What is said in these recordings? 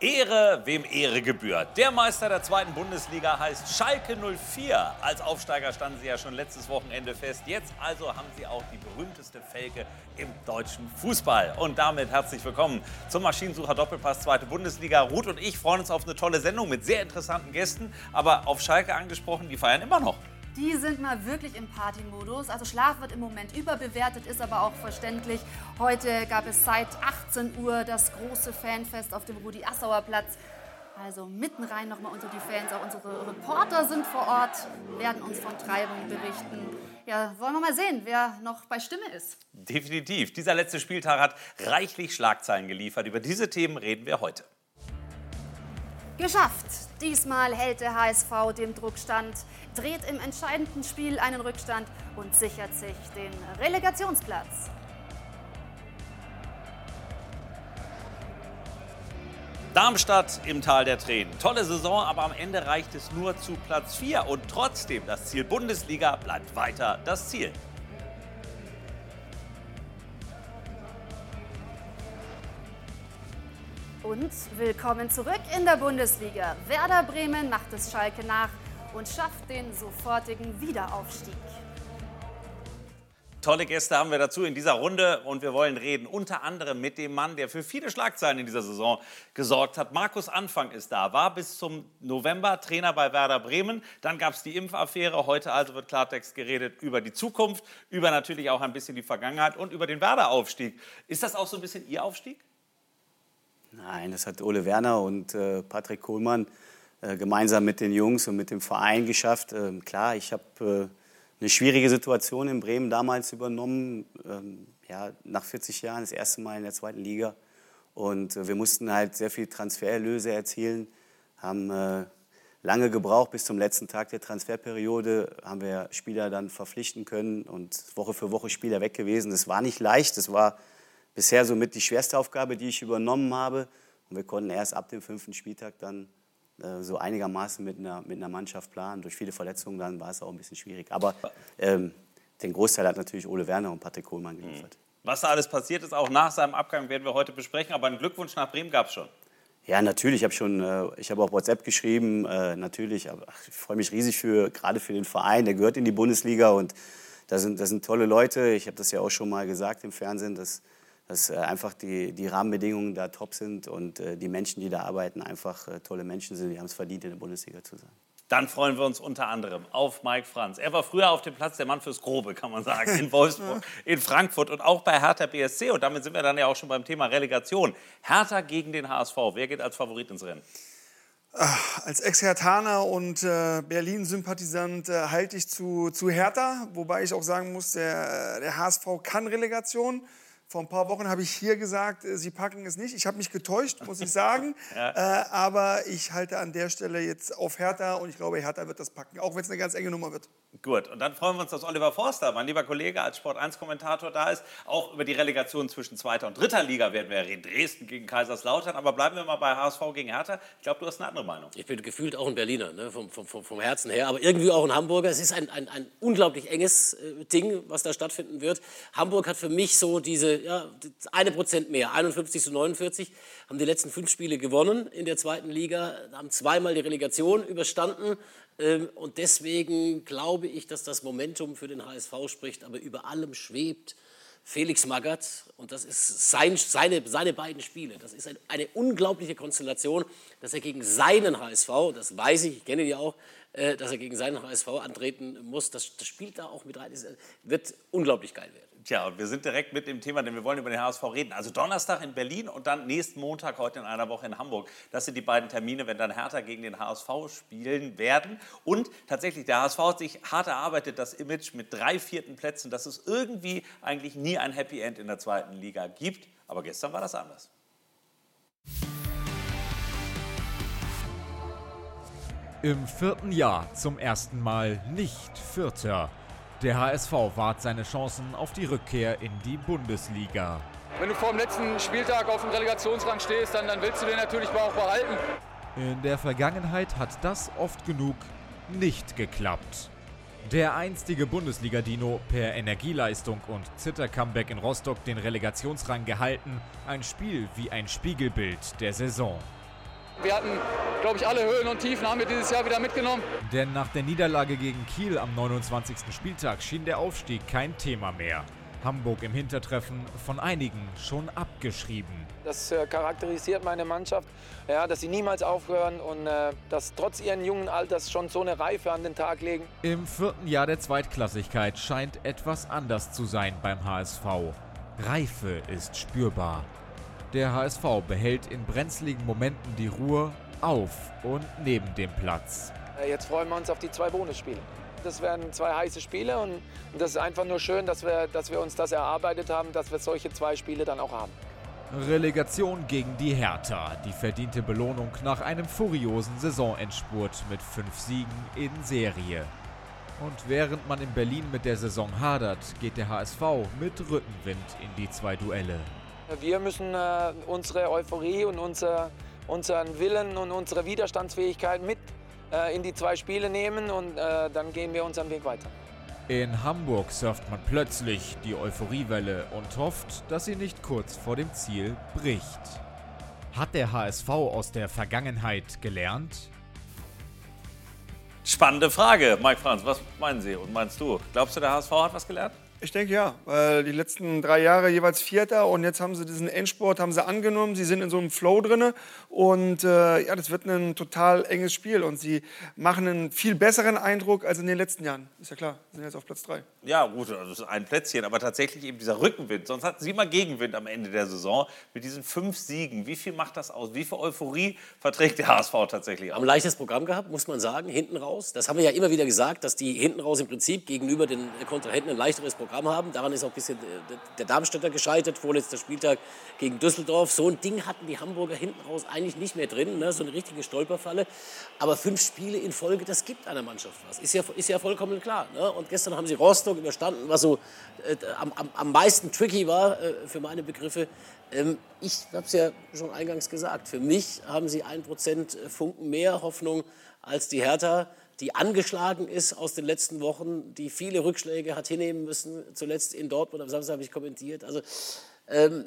Ehre, wem Ehre gebührt. Der Meister der zweiten Bundesliga heißt Schalke 04. Als Aufsteiger standen sie ja schon letztes Wochenende fest. Jetzt also haben sie auch die berühmteste Felge im deutschen Fußball. Und damit herzlich willkommen zum Maschinensucher Doppelpass zweite Bundesliga. Ruth und ich freuen uns auf eine tolle Sendung mit sehr interessanten Gästen. Aber auf Schalke angesprochen, die feiern immer noch. Die sind mal wirklich im Partymodus. Also Schlaf wird im Moment überbewertet, ist aber auch verständlich. Heute gab es seit 18 Uhr das große Fanfest auf dem Rudi-Assauer Platz. Also mitten rein nochmal unter die Fans. Auch unsere Reporter sind vor Ort, werden uns von Treibung berichten. Ja, wollen wir mal sehen, wer noch bei Stimme ist. Definitiv. Dieser letzte Spieltag hat reichlich Schlagzeilen geliefert. Über diese Themen reden wir heute. Geschafft! Diesmal hält der HSV dem Druck stand, dreht im entscheidenden Spiel einen Rückstand und sichert sich den Relegationsplatz. Darmstadt im Tal der Tränen. Tolle Saison, aber am Ende reicht es nur zu Platz 4 und trotzdem das Ziel Bundesliga bleibt weiter das Ziel. Und willkommen zurück in der Bundesliga. Werder Bremen macht es Schalke nach und schafft den sofortigen Wiederaufstieg. Tolle Gäste haben wir dazu in dieser Runde und wir wollen reden unter anderem mit dem Mann, der für viele Schlagzeilen in dieser Saison gesorgt hat. Markus Anfang ist da, war bis zum November Trainer bei Werder Bremen. Dann gab es die Impfaffäre. Heute also wird Klartext geredet über die Zukunft, über natürlich auch ein bisschen die Vergangenheit und über den Werder-Aufstieg. Ist das auch so ein bisschen Ihr Aufstieg? Nein, das hat Ole Werner und äh, Patrick Kohlmann äh, gemeinsam mit den Jungs und mit dem Verein geschafft. Ähm, klar, ich habe äh, eine schwierige Situation in Bremen damals übernommen. Ähm, ja, nach 40 Jahren das erste Mal in der zweiten Liga. Und äh, wir mussten halt sehr viel Transfererlöse erzielen, haben äh, lange gebraucht bis zum letzten Tag der Transferperiode, haben wir Spieler dann verpflichten können und Woche für Woche Spieler weg gewesen. Das war nicht leicht, das war bisher somit die schwerste Aufgabe, die ich übernommen habe. Und wir konnten erst ab dem fünften Spieltag dann äh, so einigermaßen mit einer, mit einer Mannschaft planen. Durch viele Verletzungen dann war es auch ein bisschen schwierig. Aber ähm, den Großteil hat natürlich Ole Werner und Patrick Kohlmann geliefert. Mhm. Was da alles passiert ist, auch nach seinem Abgang, werden wir heute besprechen. Aber einen Glückwunsch nach Bremen gab es schon. Ja, natürlich. Ich habe schon, äh, ich habe auch WhatsApp geschrieben. Äh, natürlich, aber ich freue mich riesig für gerade für den Verein. Der gehört in die Bundesliga und da sind, das sind tolle Leute. Ich habe das ja auch schon mal gesagt im Fernsehen, dass dass äh, einfach die, die Rahmenbedingungen da top sind und äh, die Menschen, die da arbeiten, einfach äh, tolle Menschen sind. Die haben es verdient, in der Bundesliga zu sein. Dann freuen wir uns unter anderem auf Mike Franz. Er war früher auf dem Platz der Mann fürs Grobe, kann man sagen, in Wolfsburg, in Frankfurt und auch bei Hertha BSC. Und damit sind wir dann ja auch schon beim Thema Relegation. Hertha gegen den HSV. Wer geht als Favorit ins Rennen? Als Ex-Hertaner und äh, Berlin-Sympathisant äh, halte ich zu, zu Hertha, wobei ich auch sagen muss, der, der HSV kann Relegation. Vor ein paar Wochen habe ich hier gesagt, äh, Sie packen es nicht. Ich habe mich getäuscht, muss ich sagen. ja. äh, aber ich halte an der Stelle jetzt auf Hertha und ich glaube, Hertha wird das packen, auch wenn es eine ganz enge Nummer wird. Gut, und dann freuen wir uns, dass Oliver Forster, mein lieber Kollege, als Sport1-Kommentator da ist. Auch über die Relegation zwischen zweiter und dritter Liga werden wir reden. Dresden gegen Kaiserslautern. Aber bleiben wir mal bei HSV gegen Hertha. Ich glaube, du hast eine andere Meinung. Ich bin gefühlt auch ein Berliner, ne? vom, vom, vom Herzen her. Aber irgendwie auch ein Hamburger. Es ist ein, ein, ein unglaublich enges äh, Ding, was da stattfinden wird. Hamburg hat für mich so diese ja, eine Prozent mehr, 51 zu 49, haben die letzten fünf Spiele gewonnen in der zweiten Liga, haben zweimal die Relegation überstanden. Ähm, und deswegen glaube ich, dass das Momentum für den HSV spricht, aber über allem schwebt Felix Magath und das ist sein, seine, seine beiden Spiele. Das ist eine, unglaubliche Konstellation, dass er gegen seinen HSV, das weiß ich, ich kenne die auch, äh, dass er gegen seinen HSV antreten muss. Das, das spielt da auch mit rein. Das wird unglaublich geil werden. Tja, und wir sind direkt mit dem Thema, denn wir wollen über den HSV reden. Also Donnerstag in Berlin und dann nächsten Montag, heute in einer Woche in Hamburg. Das sind die beiden Termine, wenn dann Hertha gegen den HSV spielen werden. Und tatsächlich, der HSV hat sich hart erarbeitet, das Image mit drei vierten Plätzen, dass es irgendwie eigentlich nie ein Happy End in der zweiten Liga gibt. Aber gestern war das anders. Im vierten Jahr zum ersten Mal nicht Vierter. Der HSV wahrt seine Chancen auf die Rückkehr in die Bundesliga. Wenn du vor dem letzten Spieltag auf dem Relegationsrang stehst, dann, dann willst du den natürlich auch behalten. In der Vergangenheit hat das oft genug nicht geklappt. Der einstige Bundesliga-Dino per Energieleistung und Zitter-Comeback in Rostock den Relegationsrang gehalten, ein Spiel wie ein Spiegelbild der Saison. Wir hatten, glaube ich, alle Höhen und Tiefen haben wir dieses Jahr wieder mitgenommen. Denn nach der Niederlage gegen Kiel am 29. Spieltag schien der Aufstieg kein Thema mehr. Hamburg im Hintertreffen von einigen schon abgeschrieben. Das äh, charakterisiert meine Mannschaft, ja, dass sie niemals aufhören und äh, dass trotz ihren jungen Alters schon so eine Reife an den Tag legen. Im vierten Jahr der Zweitklassigkeit scheint etwas anders zu sein beim HSV. Reife ist spürbar. Der HSV behält in brenzligen Momenten die Ruhe auf und neben dem Platz. Äh, jetzt freuen wir uns auf die zwei Bonusspiele. Das werden zwei heiße Spiele und, und das ist einfach nur schön, dass wir, dass wir uns das erarbeitet haben, dass wir solche zwei Spiele dann auch haben. Relegation gegen die Hertha, die verdiente Belohnung nach einem furiosen Saisonendspurt mit fünf Siegen in Serie. Und während man in Berlin mit der Saison hadert, geht der HSV mit Rückenwind in die zwei Duelle. Wir müssen äh, unsere Euphorie und unser, unseren Willen und unsere Widerstandsfähigkeit mit äh, in die zwei Spiele nehmen und äh, dann gehen wir unseren Weg weiter. In Hamburg surft man plötzlich die Euphoriewelle und hofft, dass sie nicht kurz vor dem Ziel bricht. Hat der HSV aus der Vergangenheit gelernt? Spannende Frage, Mike Franz. Was meinen Sie und meinst du? Glaubst du, der HSV hat was gelernt? Ich denke ja, weil die letzten drei Jahre jeweils Vierter und jetzt haben sie diesen Endsport haben sie angenommen. Sie sind in so einem Flow drin und äh, ja, das wird ein total enges Spiel und sie machen einen viel besseren Eindruck als in den letzten Jahren. Ist ja klar, sind jetzt auf Platz drei. Ja, gut, das ist ein Plätzchen, aber tatsächlich eben dieser Rückenwind. Sonst hatten sie immer Gegenwind am Ende der Saison mit diesen fünf Siegen. Wie viel macht das aus? Wie viel Euphorie verträgt der HSV tatsächlich Haben ein leichtes Programm gehabt, muss man sagen, hinten raus. Das haben wir ja immer wieder gesagt, dass die hinten raus im Prinzip gegenüber den Kontrahenten ein leichteres Programm haben. Daran ist auch ein bisschen der Darmstädter gescheitert, vorletzter Spieltag gegen Düsseldorf. So ein Ding hatten die Hamburger hinten raus eigentlich nicht mehr drin, ne? so eine richtige Stolperfalle. Aber fünf Spiele in Folge, das gibt einer Mannschaft was. Ist ja, ist ja vollkommen klar. Ne? Und gestern haben sie Rostock überstanden, was so äh, am, am, am meisten tricky war äh, für meine Begriffe. Ähm, ich habe es ja schon eingangs gesagt. Für mich haben sie ein Prozent Funken mehr Hoffnung als die Hertha die angeschlagen ist aus den letzten Wochen, die viele Rückschläge hat hinnehmen müssen, zuletzt in Dortmund, am Samstag habe ich kommentiert. Also ähm,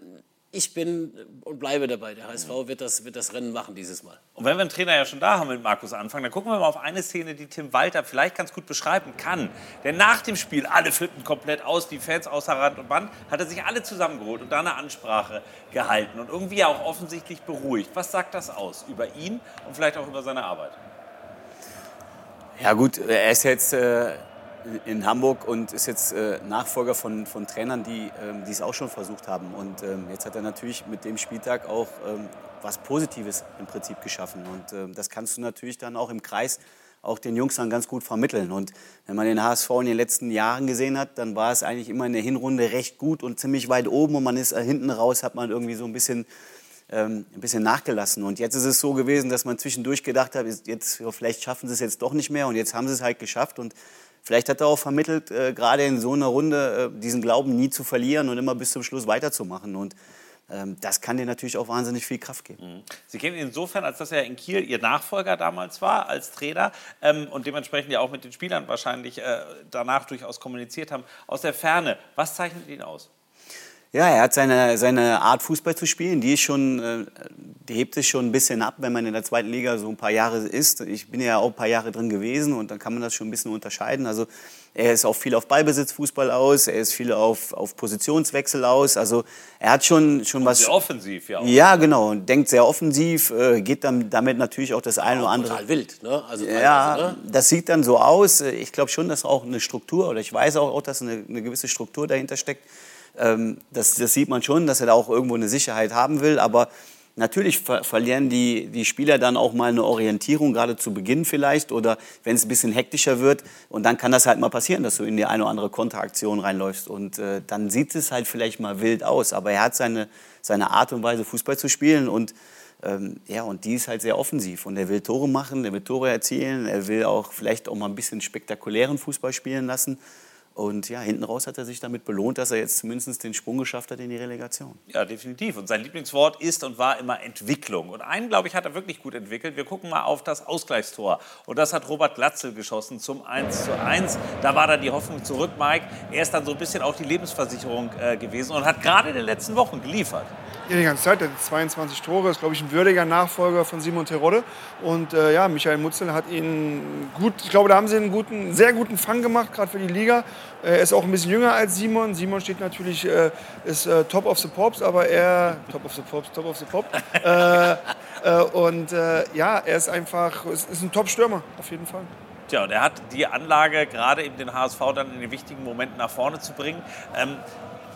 ich bin und bleibe dabei, der HSV wird das, wird das Rennen machen dieses Mal. Und wenn wir einen Trainer ja schon da haben mit Markus anfangen, dann gucken wir mal auf eine Szene, die Tim Walter vielleicht ganz gut beschreiben kann. Denn nach dem Spiel, alle flippen komplett aus, die Fans außer Rand und Band, hat er sich alle zusammengeholt und da eine Ansprache gehalten und irgendwie auch offensichtlich beruhigt. Was sagt das aus über ihn und vielleicht auch über seine Arbeit? Ja gut, er ist jetzt äh, in Hamburg und ist jetzt äh, Nachfolger von, von Trainern, die ähm, es auch schon versucht haben. Und ähm, jetzt hat er natürlich mit dem Spieltag auch ähm, was Positives im Prinzip geschaffen. Und ähm, das kannst du natürlich dann auch im Kreis auch den Jungs dann ganz gut vermitteln. Und wenn man den HSV in den letzten Jahren gesehen hat, dann war es eigentlich immer in der Hinrunde recht gut und ziemlich weit oben. Und man ist äh, hinten raus, hat man irgendwie so ein bisschen ähm, ein bisschen nachgelassen. Und jetzt ist es so gewesen, dass man zwischendurch gedacht hat, jetzt, vielleicht schaffen sie es jetzt doch nicht mehr und jetzt haben sie es halt geschafft. Und vielleicht hat er auch vermittelt, äh, gerade in so einer Runde äh, diesen Glauben nie zu verlieren und immer bis zum Schluss weiterzumachen. Und ähm, das kann dir natürlich auch wahnsinnig viel Kraft geben. Mhm. Sie kennen ihn insofern, als dass er in Kiel Ihr Nachfolger damals war als Trainer ähm, und dementsprechend ja auch mit den Spielern wahrscheinlich äh, danach durchaus kommuniziert haben. Aus der Ferne, was zeichnet ihn aus? Ja, er hat seine, seine Art Fußball zu spielen, die ist schon, äh, die hebt sich schon ein bisschen ab, wenn man in der zweiten Liga so ein paar Jahre ist. Ich bin ja auch ein paar Jahre drin gewesen und dann kann man das schon ein bisschen unterscheiden. Also er ist auch viel auf Ballbesitzfußball aus, er ist viel auf, auf Positionswechsel aus. Also er hat schon, schon was. Sehr offensiv, ja. Auch. Ja, genau. Und denkt sehr offensiv, äh, geht dann damit natürlich auch das eine oder andere. Total wild, ne? Also ja, ne? das sieht dann so aus. Ich glaube schon, dass auch eine Struktur, oder ich weiß auch, dass eine, eine gewisse Struktur dahinter steckt das, das, sieht man schon, dass er da auch irgendwo eine Sicherheit haben will. Aber natürlich ver verlieren die, die Spieler dann auch mal eine Orientierung, gerade zu Beginn vielleicht. Oder wenn es ein bisschen hektischer wird. Und dann kann das halt mal passieren, dass du in die eine oder andere Konteraktion reinläufst. Und äh, dann sieht es halt vielleicht mal wild aus. Aber er hat seine, seine Art und Weise, Fußball zu spielen. Und ähm, ja, und die ist halt sehr offensiv. Und er will Tore machen, er will Tore erzielen, er will auch vielleicht auch mal ein bisschen spektakulären Fußball spielen lassen. Und ja, hinten raus hat er sich damit belohnt, dass er jetzt zumindest den Sprung geschafft hat in die Relegation. Ja, definitiv. Und sein Lieblingswort ist und war immer Entwicklung. Und einen, glaube ich, hat er wirklich gut entwickelt. Wir gucken mal auf das Ausgleichstor. Und das hat Robert Glatzel geschossen zum 1 zu 1. Da war dann die Hoffnung zurück, Mike. Er ist dann so ein bisschen auch die Lebensversicherung äh, gewesen und hat gerade in den letzten Wochen geliefert. Ja, die ganze Zeit. Der hat 22 Tore, ist, glaube ich, ein würdiger Nachfolger von Simon Terodde. Und äh, ja, Michael Mutzel hat ihn gut, ich glaube, da haben sie einen guten, sehr guten Fang gemacht, gerade für die Liga. Er ist auch ein bisschen jünger als Simon. Simon steht natürlich, äh, ist äh, Top of the Pops, aber er, Top of the Pops, Top of the Pop. äh, äh und äh, ja, er ist einfach, ist, ist ein Top-Stürmer, auf jeden Fall. Tja, und er hat die Anlage, gerade eben den HSV dann in den wichtigen Momenten nach vorne zu bringen. Ähm,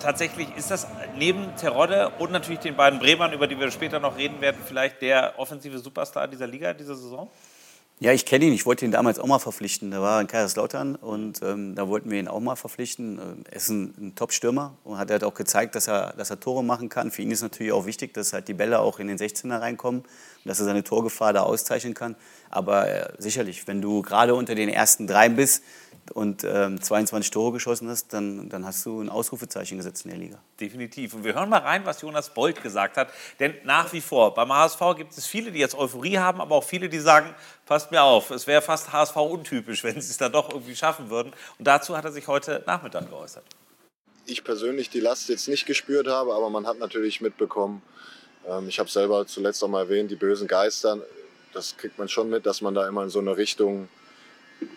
tatsächlich ist das neben Terodde und natürlich den beiden Bremern, über die wir später noch reden werden, vielleicht der offensive Superstar dieser Liga, dieser Saison? Ja, ich kenne ihn. Ich wollte ihn damals auch mal verpflichten. Da war in Kaiserslautern und ähm, da wollten wir ihn auch mal verpflichten. Ähm, er ist ein, ein Top-Stürmer und hat halt auch gezeigt, dass er, dass er Tore machen kann. Für ihn ist natürlich auch wichtig, dass halt die Bälle auch in den 16er reinkommen und dass er seine Torgefahr da auszeichnen kann. Aber äh, sicherlich, wenn du gerade unter den ersten drei bist, und ähm, 22 Tore geschossen hast, dann, dann hast du ein Ausrufezeichen gesetzt in der Liga. Definitiv. Und wir hören mal rein, was Jonas Bolt gesagt hat. Denn nach wie vor, beim HSV gibt es viele, die jetzt Euphorie haben, aber auch viele, die sagen, passt mir auf, es wäre fast HSV untypisch, wenn sie es dann doch irgendwie schaffen würden. Und dazu hat er sich heute Nachmittag geäußert. Ich persönlich die Last jetzt nicht gespürt habe, aber man hat natürlich mitbekommen, ähm, ich habe es selber zuletzt auch mal erwähnt, die bösen Geister, das kriegt man schon mit, dass man da immer in so eine Richtung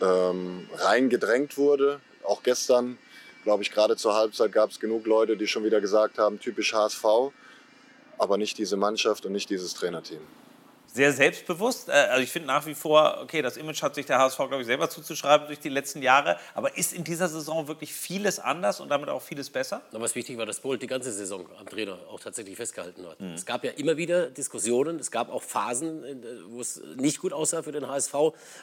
ähm, reingedrängt wurde. Auch gestern, glaube ich, gerade zur Halbzeit gab es genug Leute, die schon wieder gesagt haben, typisch HSV, aber nicht diese Mannschaft und nicht dieses Trainerteam sehr selbstbewusst. Äh, also ich finde nach wie vor, okay, das Image hat sich der HSV, glaube ich, selber zuzuschreiben durch die letzten Jahre. Aber ist in dieser Saison wirklich vieles anders und damit auch vieles besser? Na, was wichtig war, dass Bolt die ganze Saison am Trainer auch tatsächlich festgehalten hat. Mhm. Es gab ja immer wieder Diskussionen, es gab auch Phasen, wo es nicht gut aussah für den HSV.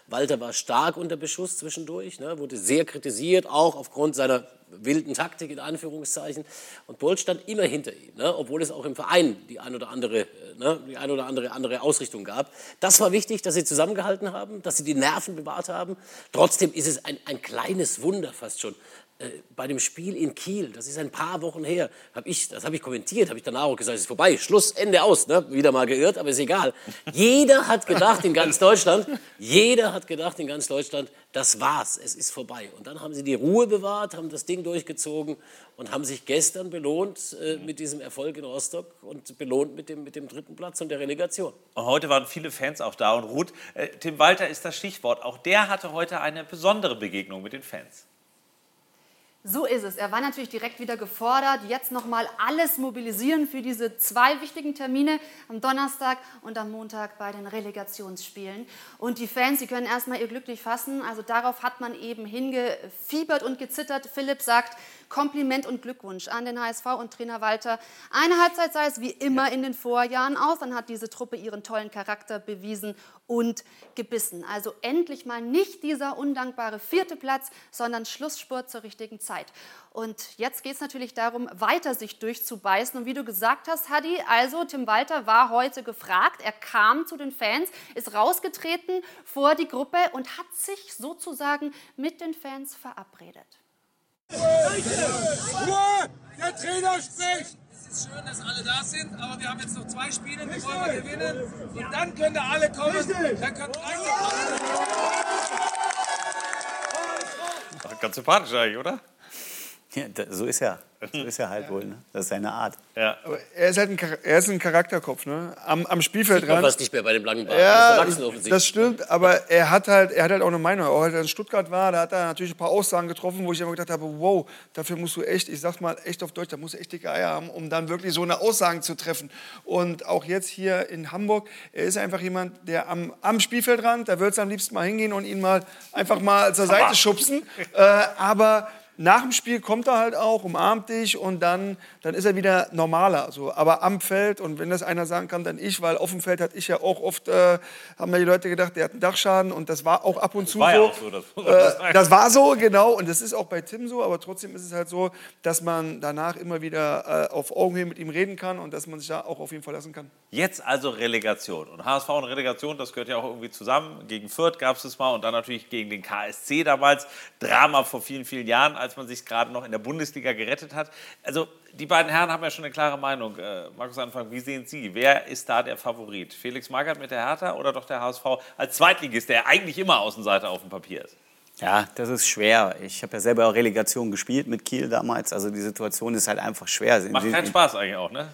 Walter war stark unter Beschuss zwischendurch, ne, wurde sehr kritisiert, auch aufgrund seiner wilden Taktik in Anführungszeichen. Und Bolt stand immer hinter ihm, ne? obwohl es auch im Verein die ein oder andere, ne? die ein oder andere andere Ausrichtung gab. Das war wichtig, dass sie zusammengehalten haben, dass sie die Nerven bewahrt haben. Trotzdem ist es ein, ein kleines Wunder fast schon, äh, bei dem Spiel in Kiel, das ist ein paar Wochen her, hab ich, das habe ich kommentiert, habe ich danach auch gesagt, es ist vorbei, Schluss, Ende aus, ne? wieder mal geirrt, aber ist egal. Jeder hat gedacht in ganz Deutschland, jeder hat gedacht in ganz Deutschland, das war's, es ist vorbei. Und dann haben sie die Ruhe bewahrt, haben das Ding durchgezogen und haben sich gestern belohnt äh, mit diesem Erfolg in Rostock und belohnt mit dem, mit dem dritten Platz und der Relegation. Heute waren viele Fans auch da und Ruth, äh, Tim Walter ist das Stichwort, auch der hatte heute eine besondere Begegnung mit den Fans. So ist es. Er war natürlich direkt wieder gefordert, jetzt nochmal alles mobilisieren für diese zwei wichtigen Termine am Donnerstag und am Montag bei den Relegationsspielen. Und die Fans, sie können erstmal ihr Glück nicht fassen. Also darauf hat man eben hingefiebert und gezittert. Philipp sagt, Kompliment und Glückwunsch an den HSV und Trainer Walter. Eine Halbzeit sah es wie immer in den Vorjahren aus. Dann hat diese Truppe ihren tollen Charakter bewiesen und gebissen. Also endlich mal nicht dieser undankbare vierte Platz, sondern Schlussspurt zur richtigen Zeit. Und jetzt geht es natürlich darum, weiter sich durchzubeißen. Und wie du gesagt hast, Hadi, also Tim Walter war heute gefragt. Er kam zu den Fans, ist rausgetreten vor die Gruppe und hat sich sozusagen mit den Fans verabredet. Ruhe! Der Trainer spricht! Es ist schön, dass alle da sind, aber wir haben jetzt noch zwei Spiele, die wollen wir gewinnen. Und dann können da alle kommen. Dann können 30 Ganz sympathisch eigentlich, oder? Ja, so ist er. So ist er halt wohl. Ne? Das ist seine Art. Ja. Aber er ist halt ein, er ist ein Charakterkopf. Ne? Am, am Spielfeld ran. fast nicht mehr bei dem langen Bart. Ja, das, das stimmt. Aber er hat, halt, er hat halt auch eine Meinung. Auch als er in Stuttgart war, da hat er natürlich ein paar Aussagen getroffen, wo ich immer gedacht habe, wow, dafür musst du echt, ich sag's mal echt auf Deutsch, da musst du echt dicke Eier haben, um dann wirklich so eine Aussagen zu treffen. Und auch jetzt hier in Hamburg, er ist einfach jemand, der am, am Spielfeldrand, da würde es am liebsten mal hingehen und ihn mal einfach mal zur Seite schubsen. Äh, aber nach dem Spiel kommt er halt auch, umarmt dich und dann, dann ist er wieder normaler. So. Aber am Feld, und wenn das einer sagen kann, dann ich, weil auf dem Feld hatte ich ja auch oft, äh, haben mir die Leute gedacht, der hat einen Dachschaden und das war auch ab und zu war so. Ja auch so das, äh, das war so, genau, und das ist auch bei Tim so, aber trotzdem ist es halt so, dass man danach immer wieder äh, auf Augenhöhe mit ihm reden kann und dass man sich da auch auf ihn verlassen kann. Jetzt also Relegation. Und HSV und Relegation, das gehört ja auch irgendwie zusammen. Gegen Fürth gab es das mal und dann natürlich gegen den KSC damals. Drama vor vielen, vielen Jahren, als als man sich gerade noch in der Bundesliga gerettet hat. Also die beiden Herren haben ja schon eine klare Meinung. Äh, Markus Anfang, wie sehen Sie? Wer ist da der Favorit? Felix Magath mit der Hertha oder doch der HSV als Zweitligist, der eigentlich immer Außenseiter auf dem Papier ist? Ja, das ist schwer. Ich habe ja selber auch Relegation gespielt mit Kiel damals. Also die Situation ist halt einfach schwer. Macht keinen Spaß eigentlich auch, ne?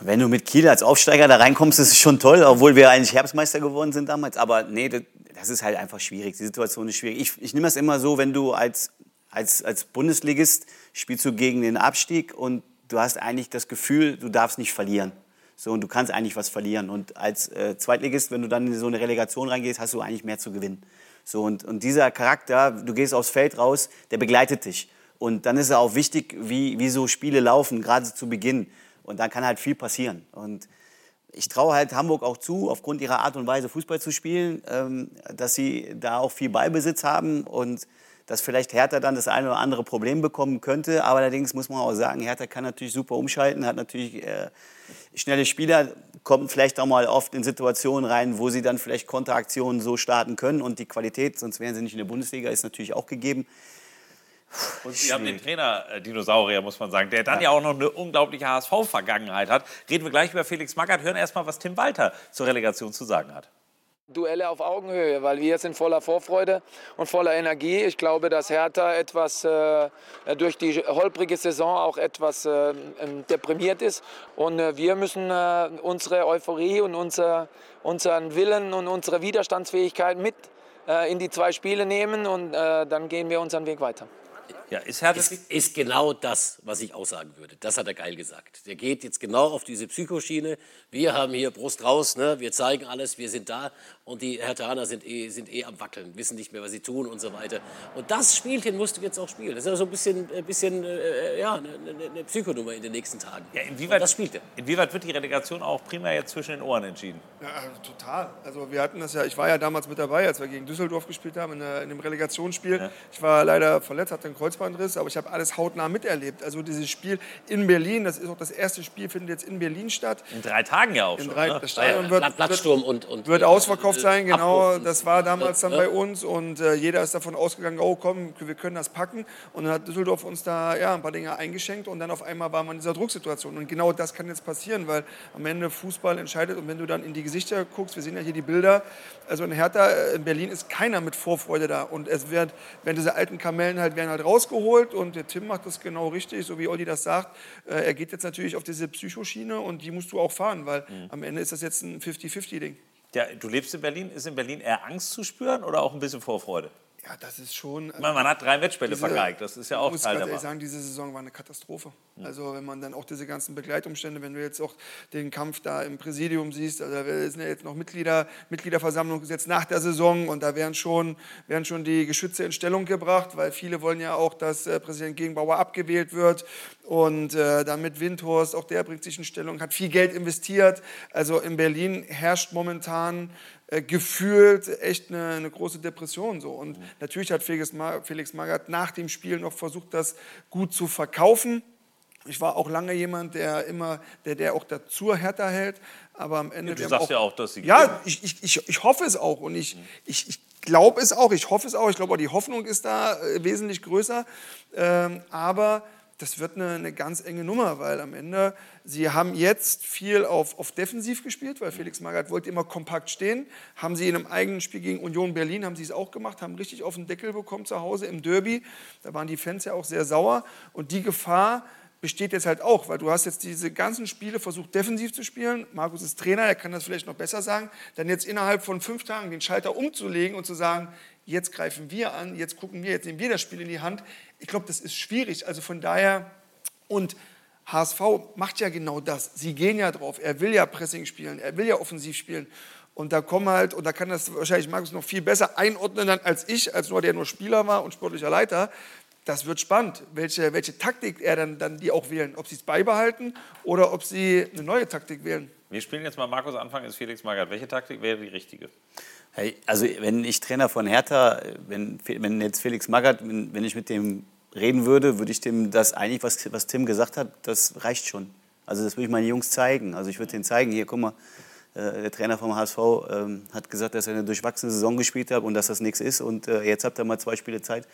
Wenn du mit Kiel als Aufsteiger da reinkommst, ist es schon toll, obwohl wir eigentlich Herbstmeister geworden sind damals. Aber nee, das ist halt einfach schwierig. Die Situation ist schwierig. Ich, ich nehme das immer so, wenn du als, als, als Bundesligist spielst du gegen den Abstieg und du hast eigentlich das Gefühl, du darfst nicht verlieren. So, und du kannst eigentlich was verlieren. Und als äh, Zweitligist, wenn du dann in so eine Relegation reingehst, hast du eigentlich mehr zu gewinnen. So, und, und dieser Charakter, du gehst aufs Feld raus, der begleitet dich. Und dann ist es auch wichtig, wie, wie so Spiele laufen, gerade zu Beginn. Und dann kann halt viel passieren. Und ich traue halt Hamburg auch zu, aufgrund ihrer Art und Weise Fußball zu spielen, ähm, dass sie da auch viel Ballbesitz haben und dass vielleicht Hertha dann das eine oder andere Problem bekommen könnte. Aber allerdings muss man auch sagen, Hertha kann natürlich super umschalten, hat natürlich äh, schnelle Spieler, kommt vielleicht auch mal oft in Situationen rein, wo sie dann vielleicht Konteraktionen so starten können. Und die Qualität, sonst wären sie nicht in der Bundesliga, ist natürlich auch gegeben. Und Sie haben den Trainer äh, Dinosaurier, muss man sagen, der dann ja, ja auch noch eine unglaubliche HSV-Vergangenheit hat. Reden wir gleich über Felix Magath, hören erst mal, was Tim Walter zur Relegation zu sagen hat. Duelle auf Augenhöhe, weil wir sind voller Vorfreude und voller Energie. Ich glaube, dass Hertha etwas äh, durch die holprige Saison auch etwas äh, ähm, deprimiert ist. Und äh, wir müssen äh, unsere Euphorie und unser, unseren Willen und unsere Widerstandsfähigkeit mit äh, in die zwei Spiele nehmen und äh, dann gehen wir unseren Weg weiter. Ja, ist, ist, ist, genau das, was ich auch sagen würde. Das hat er geil gesagt. Der geht jetzt genau auf diese Psychoschiene. Wir haben hier Brust raus, ne? wir zeigen alles, wir sind da. Und die Hertaner sind eh, sind eh am Wackeln, wissen nicht mehr, was sie tun und so weiter. Und das Spielchen musst du jetzt auch spielen. Das ist ja so ein bisschen, ein bisschen äh, ja, eine, eine Psychonummer in den nächsten Tagen. Ja, inwieweit, das spielt er. Inwieweit wird die Relegation auch primär jetzt zwischen den Ohren entschieden? Ja, total. Also wir hatten das ja, ich war ja damals mit dabei, als wir gegen Düsseldorf gespielt haben, in, der, in dem Relegationsspiel. Ja. Ich war leider verletzt, hatte einen Kreuzbandriss, aber ich habe alles hautnah miterlebt. Also dieses Spiel in Berlin, das ist auch das erste Spiel, findet jetzt in Berlin statt. In drei Tagen ja auch in schon. Drei, ne? Das Stadion wird, Plattsturm und, und wird ausverkauft sein, genau. Das war damals dann bei uns und äh, jeder ist davon ausgegangen, oh komm, wir können das packen. Und dann hat Düsseldorf uns da ja, ein paar Dinge eingeschenkt und dann auf einmal war man in dieser Drucksituation. Und genau das kann jetzt passieren, weil am Ende Fußball entscheidet und wenn du dann in die Gesichter guckst, wir sehen ja hier die Bilder, also in Hertha, äh, in Berlin ist keiner mit Vorfreude da und es wird, wenn diese alten Kamellen halt werden halt rausgeholt und der Tim macht das genau richtig, so wie Olli das sagt. Äh, er geht jetzt natürlich auf diese Psychoschiene und die musst du auch fahren, weil mhm. am Ende ist das jetzt ein 50-50-Ding. Ja, du lebst in Berlin. Ist in Berlin eher Angst zu spüren oder auch ein bisschen Vorfreude? Ja, das ist schon. Man, man, hat drei Wettspiele vergeigt, das ist ja auch Teil Ich muss sagen, diese Saison war eine Katastrophe. Mhm. Also, wenn man dann auch diese ganzen Begleitumstände, wenn du jetzt auch den Kampf da im Präsidium siehst, also da sind ja jetzt noch Mitglieder, Mitgliederversammlung jetzt nach der Saison und da werden schon, werden schon die Geschütze in Stellung gebracht, weil viele wollen ja auch, dass äh, Präsident Gegenbauer abgewählt wird und äh, damit Windhorst, auch der bringt sich in Stellung, hat viel Geld investiert. Also in Berlin herrscht momentan äh, gefühlt echt eine, eine, große Depression. So. Und mhm. natürlich hat Felix, Felix Magath nach dem Spiel noch versucht, das gut zu verkaufen. Ich war auch lange jemand, der immer, der, der auch dazu härter hält, aber am Ende. Ja, du sagst auch, ja auch, dass sie. Ja, ich, ich, ich, ich hoffe es auch und ich, mhm. ich, ich glaube es auch, ich hoffe es auch. Ich glaube auch, die Hoffnung ist da äh, wesentlich größer. Ähm, aber das wird eine, eine, ganz enge Nummer, weil am Ende, sie haben jetzt viel auf, auf Defensiv gespielt, weil Felix Magath wollte immer kompakt stehen. Haben sie in einem eigenen Spiel gegen Union Berlin, haben sie es auch gemacht, haben richtig auf den Deckel bekommen zu Hause im Derby. Da waren die Fans ja auch sehr sauer. Und die Gefahr besteht jetzt halt auch, weil du hast jetzt diese ganzen Spiele versucht, defensiv zu spielen. Markus ist Trainer, er kann das vielleicht noch besser sagen. Dann jetzt innerhalb von fünf Tagen den Schalter umzulegen und zu sagen, jetzt greifen wir an, jetzt gucken wir, jetzt nehmen wir das Spiel in die Hand. Ich glaube, das ist schwierig. Also von daher, und HSV macht ja genau das. Sie gehen ja drauf. Er will ja Pressing spielen, er will ja offensiv spielen. Und da kommen halt, und da kann das wahrscheinlich Markus noch viel besser einordnen dann als ich, als nur der nur Spieler war und sportlicher Leiter. Das wird spannend, welche, welche Taktik er dann, dann die auch wählen. Ob sie es beibehalten oder ob sie eine neue Taktik wählen. Wir spielen jetzt mal Markus Anfang, ist Felix Magath. Welche Taktik wäre die richtige? Hey, also wenn ich Trainer von Hertha, wenn, wenn jetzt Felix Magath, wenn, wenn ich mit dem reden würde, würde ich dem das eigentlich, was, was Tim gesagt hat, das reicht schon. Also das würde ich meinen Jungs zeigen. Also ich würde denen zeigen, hier, guck mal, äh, der Trainer vom HSV ähm, hat gesagt, dass er eine durchwachsene Saison gespielt hat und dass das nichts ist. Und äh, jetzt habt ihr mal zwei Spiele Zeit.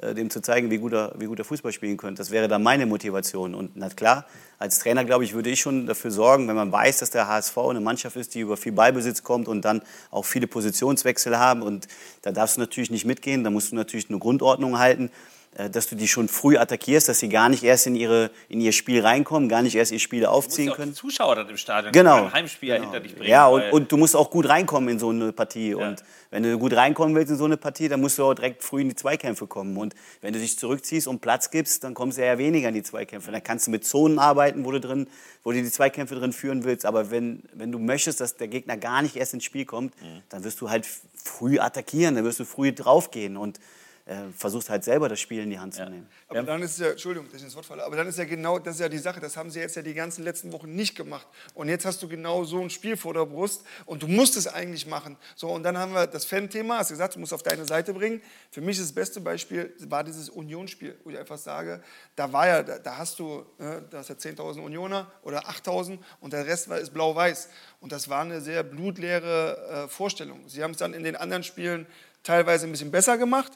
äh, dem zu zeigen, wie gut, er, wie gut er Fußball spielen könnte. Das wäre dann meine Motivation. Und na klar, als Trainer, glaube ich, würde ich schon dafür sorgen, wenn man weiß, dass der HSV eine Mannschaft ist, die über viel Ballbesitz kommt und dann auch viele Positionswechsel haben. Und da darfst du natürlich nicht mitgehen, da musst du natürlich eine Grundordnung halten. Äh, dass du die schon früh attackierst, dass sie gar nicht erst in, ihre, in ihr Spiel reinkommen, gar nicht erst ihr Spiel aufziehen können. Die Zuschauer dann im Stadion genau. ein Heimspiel genau. hinter dich bringen. Ja, und, und, du musst auch gut reinkommen in so eine Partie. Ja. Und wenn du gut reinkommen willst in so eine Partie, dann musst du auch direkt früh in die Zweikämpfe kommen. Und wenn du dich zurückziehst und Platz gibst, dann kommst du eher weniger in die Zweikämpfe. Dann kannst du mit Zonen arbeiten, wo du, drin, wo du die Zweikämpfe drin führen willst. Aber wenn, wenn du möchtest, dass der Gegner gar nicht erst ins Spiel kommt, mhm. dann wirst du halt früh attackieren, dann wirst du früh draufgehen. Und äh, versuchst halt selber das Spiel in die Hand zu nehmen. Aber dann ist ja, Entschuldigung, dass ich ins Wort falle, aber dann ist ja genau, das ist ja die Sache, das haben sie jetzt ja die ganzen letzten Wochen nicht gemacht. Und jetzt hast du genau so ein Spiel vor der Brust und du musst es eigentlich machen. So, und dann haben wir das Fan-Thema, hast du gesagt, du musst auf deine Seite bringen. Für mich ist das beste Beispiel, war dieses Unionsspiel, wo ich einfach sage, da war ja, da, da hast du, ne, da hast ja 10.000 Unioner oder 8.000 und der Rest war, ist blau-weiß. Und das war eine sehr blutleere äh, Vorstellung. Sie haben es dann in den anderen Spielen teilweise ein bisschen besser gemacht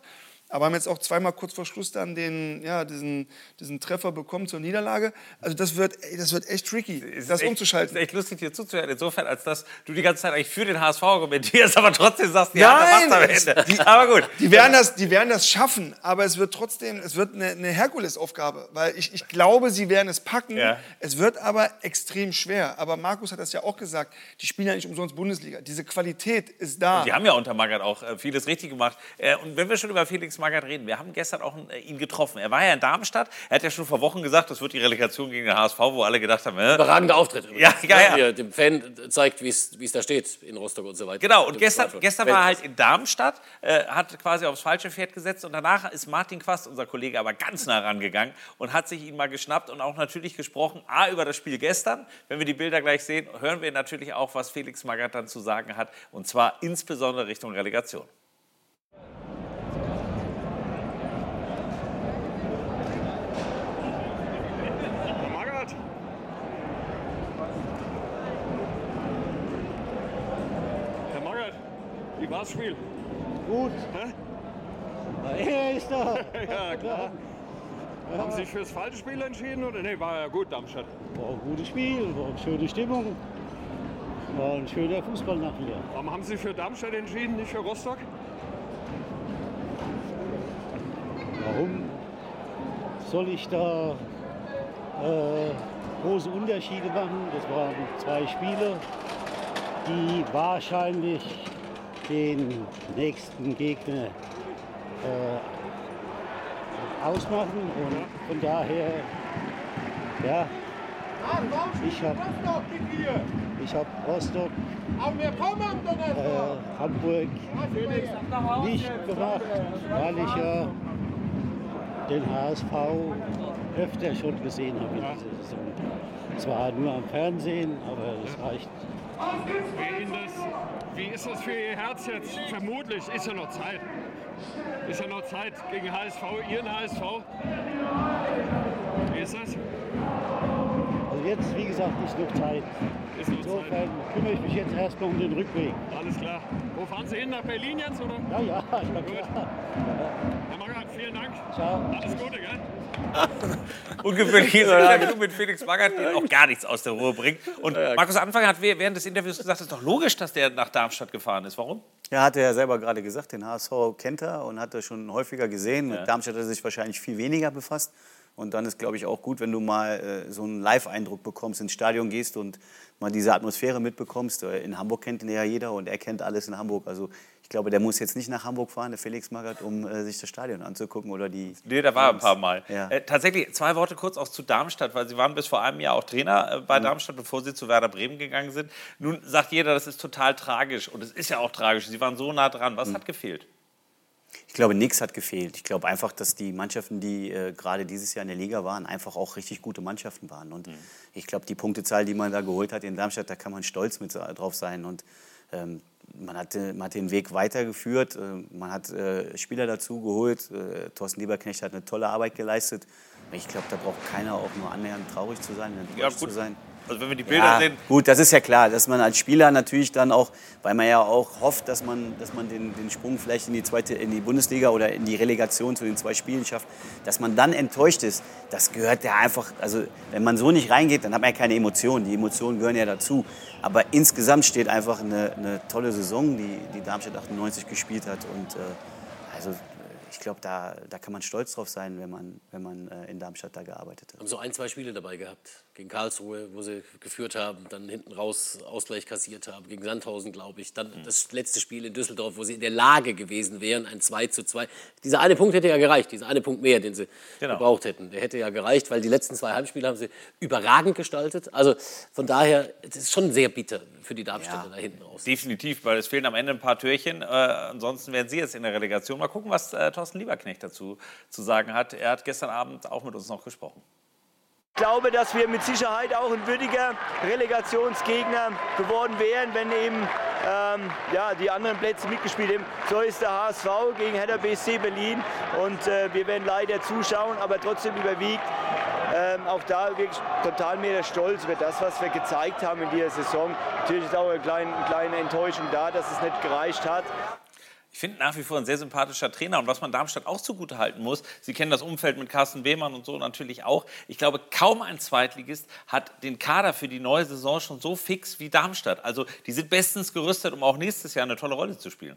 aber haben jetzt auch zweimal kurz vor Schluss dann den, ja, diesen, diesen Treffer bekommen zur Niederlage. Also das wird, das wird echt tricky, das echt, umzuschalten. Ist echt lustig, dir zuzuhören, insofern, als dass du die ganze Zeit eigentlich für den HSV argumentierst, aber trotzdem sagst, ja, Nein, am Ende. Die, aber gut. Die werden, das, die werden das schaffen, aber es wird trotzdem, es wird eine, eine Herkulesaufgabe, weil ich, ich glaube, sie werden es packen. Ja. Es wird aber extrem schwer. Aber Markus hat das ja auch gesagt, die spielen ja nicht umsonst Bundesliga. Diese Qualität ist da. Und die haben ja unter Magath auch äh, vieles richtig gemacht. Äh, und wenn wir schon über Felix Magath reden. Wir haben gestern auch äh, ihn getroffen. Er war ja in Darmstadt. Er hat ja schon vor Wochen gesagt, das wird die Relegation gegen den HSV, wo alle gedacht haben, äh. Überragender Auftritt. Ja, ja, ja. dem Fan zeigt, wie es da steht in Rostock und so weiter. Genau, und gestern, gestern war er halt in Darmstadt, äh, hat quasi aufs falsche Pferd gesetzt und danach ist Martin Quast, unser Kollege, aber ganz nah rangegangen und hat sich ihn mal geschnappt und auch natürlich gesprochen, A, über das Spiel gestern. Wenn wir die Bilder gleich sehen, hören wir natürlich auch, was Felix Magath dann zu sagen hat und zwar insbesondere Richtung Relegation. Wie war das Spiel? Gut. Hä? Er ist da. ja, klar. Ja. Haben Sie sich fürs falsche Spiel entschieden oder nee, war ja gut Darmstadt? War ein gutes Spiel, war eine schöne Stimmung. War ein schöner Fußball nachher. Warum haben Sie sich für Darmstadt entschieden, nicht für Rostock? Warum soll ich da äh, große Unterschiede machen? Das waren zwei Spiele, die wahrscheinlich den nächsten Gegner äh, ausmachen. Und von daher, ja, ich habe ich hab Rostock, äh, Hamburg nicht gemacht, weil ich ja den HSV öfter schon gesehen habe in dieser Saison. Zwar nur am Fernsehen, aber das reicht. Wie ist das für Ihr Herz jetzt? Vermutlich ist ja noch Zeit. Ist ja noch Zeit gegen HSV, Ihren HSV. Wie ist das? Jetzt, wie gesagt, ist noch Zeit. Ist noch Insofern Zeit. kümmere ich mich jetzt erstmal um den Rückweg. Alles klar. Wo fahren Sie hin? Nach Berlin jetzt, oder? Ja, ja, ja Gut. Herr Magath, vielen Dank. Ciao. Alles Gute, gell? Ungewöhnliches Interview mit Felix Magath, der auch gar nichts aus der Ruhe bringt. Und Markus Anfang hat während des Interviews gesagt, es ist doch logisch, dass der nach Darmstadt gefahren ist. Warum? Ja, hat er ja selber gerade gesagt, den HSV kennt er und hat er schon häufiger gesehen. Mit Darmstadt hat er sich wahrscheinlich viel weniger befasst. Und dann ist, glaube ich, auch gut, wenn du mal äh, so einen Live-Eindruck bekommst, ins Stadion gehst und mal diese Atmosphäre mitbekommst. Äh, In Hamburg kennt ihn ja jeder und er kennt alles in Hamburg. Also ich glaube, der muss jetzt nicht nach Hamburg fahren, der Felix Magath, um äh, sich das Stadion anzugucken oder die. Nee, da war er ein paar Mal. Ja. Äh, tatsächlich, zwei Worte kurz auch zu Darmstadt, weil Sie waren bis vor einem Jahr auch Trainer äh, bei Mhm. Darmstadt, bevor Sie zu Werder Bremen gegangen sind. Nun sagt jeder, das ist total tragisch und es ist ja auch tragisch. Sie waren so nah dran. Mhm. Was hat gefehlt? Ich glaube, nichts hat gefehlt. Ich glaube einfach, dass die Mannschaften, die äh, gerade dieses Jahr in der Liga waren, einfach auch richtig gute Mannschaften waren. Und ich glaube, die Punktezahl, die man da geholt hat in Darmstadt, da kann man stolz mit drauf sein. Und ähm, man, hat, äh, man hat den Weg weitergeführt, äh, man hat äh, Spieler dazu geholt. Äh, Thorsten Lieberknecht hat eine tolle Arbeit geleistet. Ich glaube, da braucht keiner auch nur annähernd traurig zu sein, enttäuscht gut. zu sein. Also wenn wir die Bilder Ja, sehen, gut, das ist ja klar, dass man als Spieler natürlich dann auch, weil man ja auch hofft, dass man, dass man den, den Sprung vielleicht in die zweite, in die Bundesliga oder in die Relegation zu den zwei Spielen schafft, dass man dann enttäuscht ist, das gehört ja einfach, also wenn man so nicht reingeht, dann hat man ja keine Emotionen. Die Emotionen gehören ja dazu. Aber insgesamt steht einfach eine, eine tolle Saison, die, die Darmstadt 98 gespielt hat und äh, also ich glaube, da, da kann man stolz drauf sein, wenn man, wenn man äh, in Darmstadt da gearbeitet hat. Haben so ein, zwei Spiele dabei gehabt. Gegen Karlsruhe, wo sie geführt haben, dann hinten raus Ausgleich kassiert haben. Gegen Sandhausen, glaube ich. Dann das letzte Spiel in Düsseldorf, wo sie in der Lage gewesen wären, ein 2 zu 2. Dieser eine Punkt hätte ja gereicht, dieser eine Punkt mehr, den sie Genau. gebraucht hätten. Der hätte ja gereicht, weil die letzten zwei Heimspiele haben sie überragend gestaltet. Also von daher, es ist schon sehr bitter für die Darmstädter da hinten raus. Definitiv, weil es fehlen am Ende ein paar Türchen. Äh, ansonsten werden Sie jetzt in der Relegation. Mal gucken, was äh, Thorsten Lieberknecht dazu zu sagen hat. Er hat gestern Abend auch mit uns noch gesprochen. Ich glaube, dass wir mit Sicherheit auch ein würdiger Relegationsgegner geworden wären, wenn eben ähm, ja, die anderen Plätze mitgespielt hätten. So ist der HSV gegen Hertha BSC Berlin und äh, wir werden leider zuschauen, aber trotzdem überwiegt. Ähm, auch da wirklich total mehr der Stolz über das, was wir gezeigt haben in dieser Saison. Natürlich ist auch eine kleine, eine kleine Enttäuschung da, dass es nicht gereicht hat. Ich finde nach wie vor ein sehr sympathischer Trainer und was man Darmstadt auch zugute halten muss, Sie kennen das Umfeld mit Carsten Behmann und so natürlich auch. Ich glaube, kaum ein Zweitligist hat den Kader für die neue Saison schon so fix wie Darmstadt. Also die sind bestens gerüstet, um auch nächstes Jahr eine tolle Rolle zu spielen.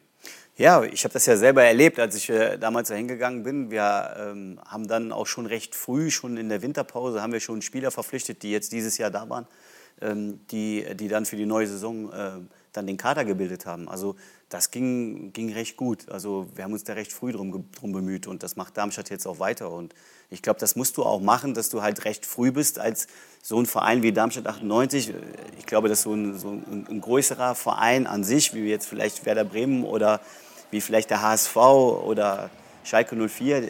Ja, ich habe das ja selber erlebt, als ich äh, damals da hingegangen bin. Wir ähm, haben dann auch schon recht früh, schon in der Winterpause, haben wir schon Spieler verpflichtet, die jetzt dieses Jahr da waren, ähm, die, die dann für die neue Saison äh, dann den Kader gebildet haben. Also das ging, ging recht gut. Also wir haben uns da recht früh drum, drum bemüht und das macht Darmstadt jetzt auch weiter. Und ich glaube, das musst du auch machen, dass du halt recht früh bist als so ein Verein wie Darmstadt 98. Ich glaube, dass so ein, so ein, ein größerer Verein an sich, wie jetzt vielleicht Werder Bremen oder wie vielleicht der HSV oder Schalke 04,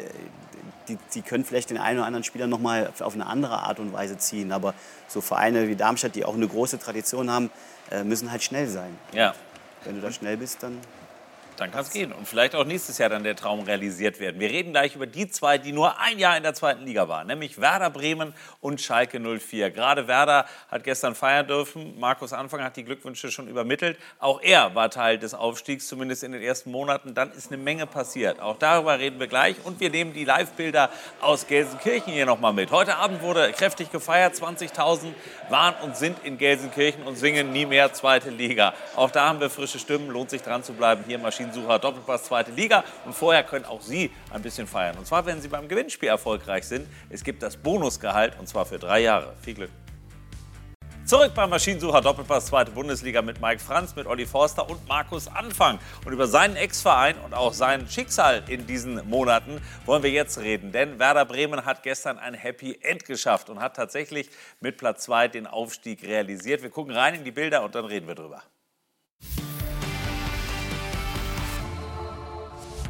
die, die können vielleicht den einen oder anderen Spieler noch mal auf eine andere Art und Weise ziehen. Aber so Vereine wie Darmstadt, die auch eine große Tradition haben, äh, müssen halt schnell sein. Ja. Wenn du da schnell bist, dann Dann kann es gehen. Und vielleicht auch nächstes Jahr dann der Traum realisiert werden. Wir reden gleich über die zwei, die nur ein Jahr in der zweiten Liga waren, nämlich Werder Bremen und Schalke 04. Gerade Werder hat gestern feiern dürfen. Markus Anfang hat die Glückwünsche schon übermittelt. Auch er war Teil des Aufstiegs, zumindest in den ersten Monaten. Dann ist eine Menge passiert. Auch darüber reden wir gleich. Und wir nehmen die Live-Bilder aus Gelsenkirchen hier nochmal mit. Heute Abend wurde kräftig gefeiert. 20.000 waren und sind in Gelsenkirchen und singen nie mehr zweite Liga. Auch da haben wir frische Stimmen. Lohnt sich dran zu bleiben. Hier Maschinensucher Doppelpass zweite Liga. Und vorher können auch Sie ein bisschen feiern. Und zwar, wenn Sie beim Gewinnspiel erfolgreich sind. Es gibt das Bonusgehalt und zwar für drei Jahre. Viel Glück. Zurück beim Maschinensucher Doppelpass zweite Bundesliga mit Mike Franz, mit Olli Forster und Markus Anfang. Und über seinen Ex-Verein und auch sein Schicksal in diesen Monaten wollen wir jetzt reden. Denn Werder Bremen hat gestern ein Happy End geschafft und hat tatsächlich mit Platz 2 den Aufstieg realisiert. Wir gucken rein in die Bilder und dann reden wir drüber.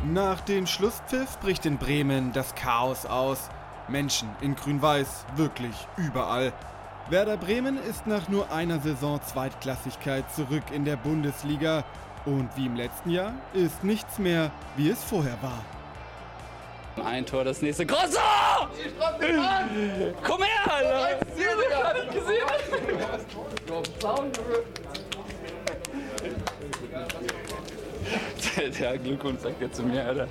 Nach dem Schlusspfiff bricht in Bremen das Chaos aus. Menschen in Grün-Weiß, wirklich überall. Werder Bremen ist nach nur einer Saison Zweitklassigkeit zurück in der Bundesliga. Und wie im letzten Jahr ist nichts mehr, wie es vorher war. Ein Tor, das nächste. Grosso! Komm her, Alter! Der Glückwunsch sagt er zu mir, Alter.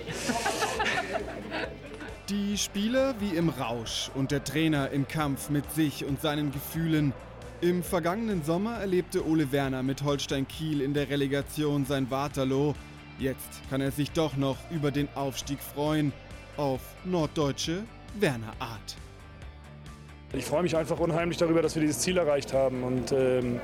Die Spieler wie im Rausch und der Trainer im Kampf mit sich und seinen Gefühlen. Im vergangenen Sommer erlebte Ole Werner mit Holstein Kiel in der Relegation sein Waterloo. Jetzt kann er sich doch noch über den Aufstieg freuen. Auf norddeutsche Werner Art. Ich freue mich einfach unheimlich darüber, dass wir dieses Ziel erreicht haben. Und ähm,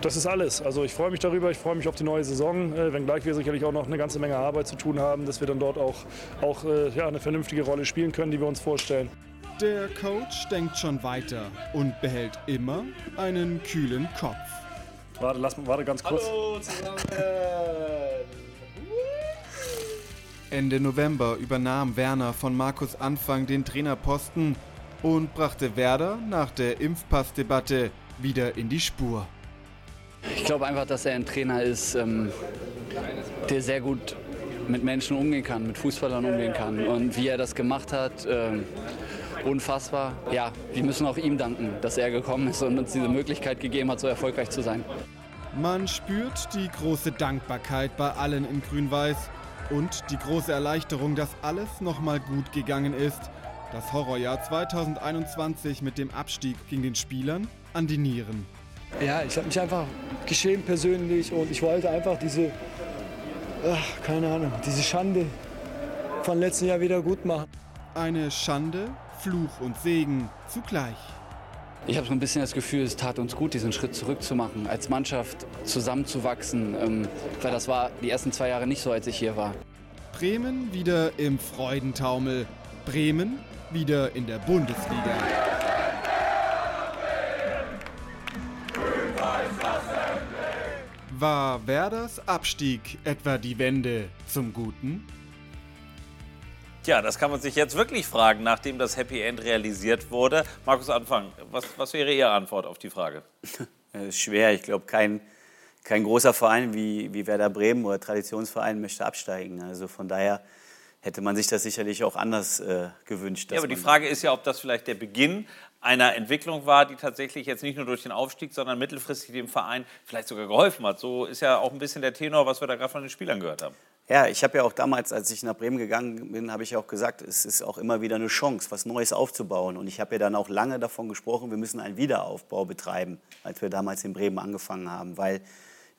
das ist alles. Also ich freue mich darüber, ich freue mich auf die neue Saison, äh, wenngleich wir sicherlich auch noch eine ganze Menge Arbeit zu tun haben, dass wir dann dort auch, auch äh, ja, eine vernünftige Rolle spielen können, die wir uns vorstellen. Der Coach denkt schon weiter und behält immer einen kühlen Kopf. Warte, lass, warte ganz kurz. Ende November übernahm Werner von Markus Anfang den Trainerposten und brachte Werder nach der Impfpassdebatte wieder in die Spur. Ich glaube einfach, dass er ein Trainer ist, ähm, der sehr gut mit Menschen umgehen kann, mit Fußballern umgehen kann. Und wie er das gemacht hat, ähm, unfassbar. Ja, wir müssen auch ihm danken, dass er gekommen ist und uns diese Möglichkeit gegeben hat, so erfolgreich zu sein. Man spürt die große Dankbarkeit bei allen in Grün-Weiß und die große Erleichterung, dass alles nochmal gut gegangen ist. Das Horrorjahr 2021 mit dem Abstieg ging den Spielern an die Nieren. Ja, ich habe mich einfach geschämt persönlich und ich wollte einfach diese, ach, keine Ahnung, diese Schande von letzten Jahr wieder gut machen. Eine Schande, Fluch und Segen zugleich. Ich habe so ein bisschen das Gefühl, es tat uns gut, diesen Schritt zurück zu machen, als Mannschaft zusammenzuwachsen, ähm, weil das war die ersten zwei Jahre nicht so, als ich hier war. Bremen wieder im Freudentaumel. Bremen wieder in der Bundesliga. War Werders Abstieg etwa die Wende zum Guten? Tja, das kann man sich jetzt wirklich fragen, nachdem das Happy End realisiert wurde. Markus Anfang, was, was wäre Ihre Antwort auf die Frage? Schwer. Ich glaube, kein, kein großer Verein wie, wie Werder Bremen oder Traditionsverein möchte absteigen. Also von daher hätte man sich das sicherlich auch anders äh, gewünscht. Ja, aber die Frage ist ja, ob das vielleicht der Beginn einer Entwicklung war, die tatsächlich jetzt nicht nur durch den Aufstieg, sondern mittelfristig dem Verein vielleicht sogar geholfen hat. So ist ja auch ein bisschen der Tenor, was wir da gerade von den Spielern gehört haben. Ja, ich habe ja auch damals, als ich nach Bremen gegangen bin, habe ich ja auch gesagt, es ist auch immer wieder eine Chance, was Neues aufzubauen. Und ich habe ja dann auch lange davon gesprochen, wir müssen einen Wiederaufbau betreiben, als wir damals in Bremen angefangen haben, weil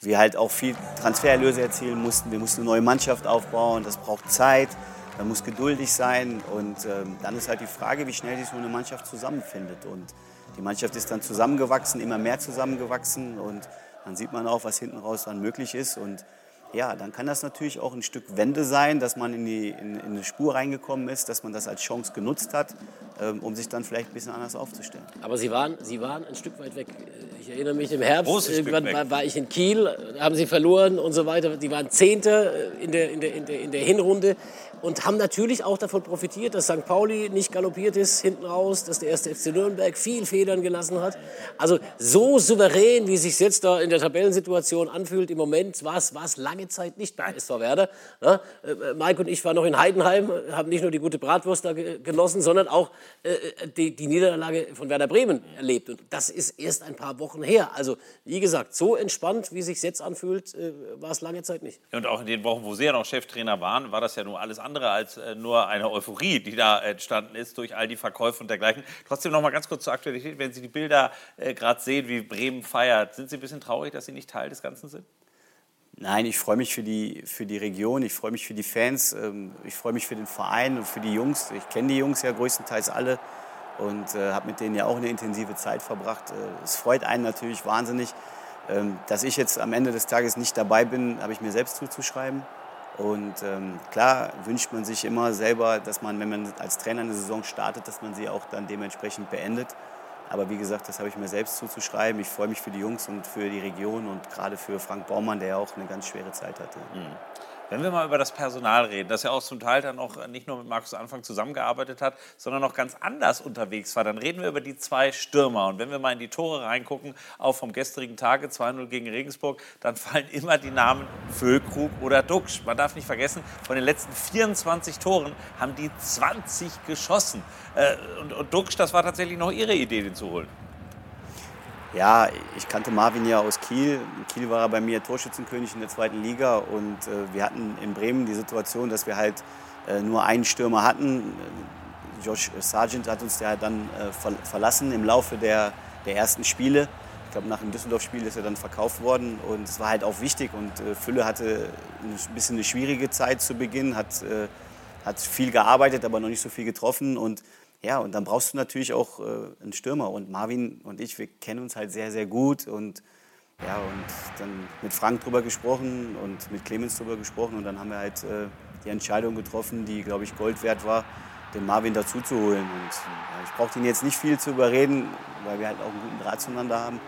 wir halt auch viel Transfererlöse erzielen mussten. Wir mussten eine neue Mannschaft aufbauen, das braucht Zeit. Man muss geduldig sein und ähm, dann ist halt die Frage, wie schnell sich so eine Mannschaft zusammenfindet. Und die Mannschaft ist dann zusammengewachsen, immer mehr zusammengewachsen und dann sieht man auch, was hinten raus dann möglich ist. Und ja, dann kann das natürlich auch ein Stück Wende sein, dass man in, die, in, in eine Spur reingekommen ist, dass man das als Chance genutzt hat, ähm, um sich dann vielleicht ein bisschen anders aufzustellen. Aber Sie waren, Sie waren ein Stück weit weg. Ich erinnere mich im Herbst, irgendwann war, war, ich in Kiel, haben Sie verloren und so weiter. Sie waren Zehnte in der, in der, in der, in der Hinrunde und haben natürlich auch davon profitiert, dass St. Pauli nicht galoppiert ist hinten raus, dass der erste FC Nürnberg viel Federn gelassen hat. Also so souverän, wie sich jetzt da in der Tabellensituation anfühlt, im Moment war es lange Zeit nicht bei SV Werder. Ja, äh, Mike und ich waren noch in Heidenheim, haben nicht nur die gute Bratwurst da genossen, sondern auch äh, die, die Niederlage von Werder Bremen erlebt. Und das ist erst ein paar Wochen her. Also wie gesagt, so entspannt, wie sich jetzt anfühlt, äh, war es lange Zeit nicht. Und auch in den Wochen, wo Sie ja noch Cheftrainer waren, war das ja nur alles andere als äh, nur eine Euphorie, die da entstanden ist durch all die Verkäufe und dergleichen. Trotzdem noch mal ganz kurz zur Aktualität. Wenn Sie die Bilder äh, gerade sehen, wie Bremen feiert, sind Sie ein bisschen traurig, dass Sie nicht Teil des Ganzen sind? Nein, ich freue mich für die, für die Region, ich freue mich für die Fans, ähm, ich freue mich für den Verein und für die Jungs. Ich kenne die Jungs ja größtenteils alle und äh, habe mit denen ja auch eine intensive Zeit verbracht. Äh, es freut einen natürlich wahnsinnig. Ähm, dass ich jetzt am Ende des Tages nicht dabei bin, habe ich mir selbst zuzuschreiben. Und ähm, klar wünscht man sich immer selber, dass man, wenn man als Trainer eine Saison startet, dass man sie auch dann dementsprechend beendet. Aber wie gesagt, das habe ich mir selbst zuzuschreiben. Ich freue mich für die Jungs und für die Region und gerade für Frank Baumann, der ja auch eine ganz schwere Zeit hatte. Mhm. Wenn wir mal über das Personal reden, das ja auch zum Teil dann auch nicht nur mit Markus Anfang zusammengearbeitet hat, sondern auch ganz anders unterwegs war, dann reden wir über die zwei Stürmer. Und wenn wir mal in die Tore reingucken, auch vom gestrigen Tage 2-0 gegen Regensburg, dann fallen immer die Namen Füllkrug oder Duxch. Man darf nicht vergessen, von den letzten 24 Toren haben die 20 geschossen. Äh, und, Duxch, das war tatsächlich noch ihre Idee, den zu holen. Ja, ich kannte Marvin ja aus Kiel. In Kiel war er bei mir Torschützenkönig in der zweiten Liga und äh, wir hatten in Bremen die Situation, dass wir halt äh, nur einen Stürmer hatten. Josh Sargent hat uns ja dann äh, ver verlassen im Laufe der, der ersten Spiele. Ich glaube, nach dem Düsseldorf-Spiel ist er dann verkauft worden und es war halt auch wichtig. Und äh, Fülle hatte ein bisschen eine schwierige Zeit zu Beginn, hat, äh, hat viel gearbeitet, aber noch nicht so viel getroffen. Und ja, und dann brauchst du natürlich auch äh, einen Stürmer. Und Marvin und ich, wir kennen uns halt sehr, sehr gut. Und ja, und dann mit Frank drüber gesprochen und mit Clemens drüber gesprochen. Und dann haben wir halt äh, die Entscheidung getroffen, die, glaube ich, Gold wert war, den Marvin dazu zu holen. Und ja, ich brauchte ihn jetzt nicht viel zu überreden, weil wir halt auch einen guten Draht zueinander haben.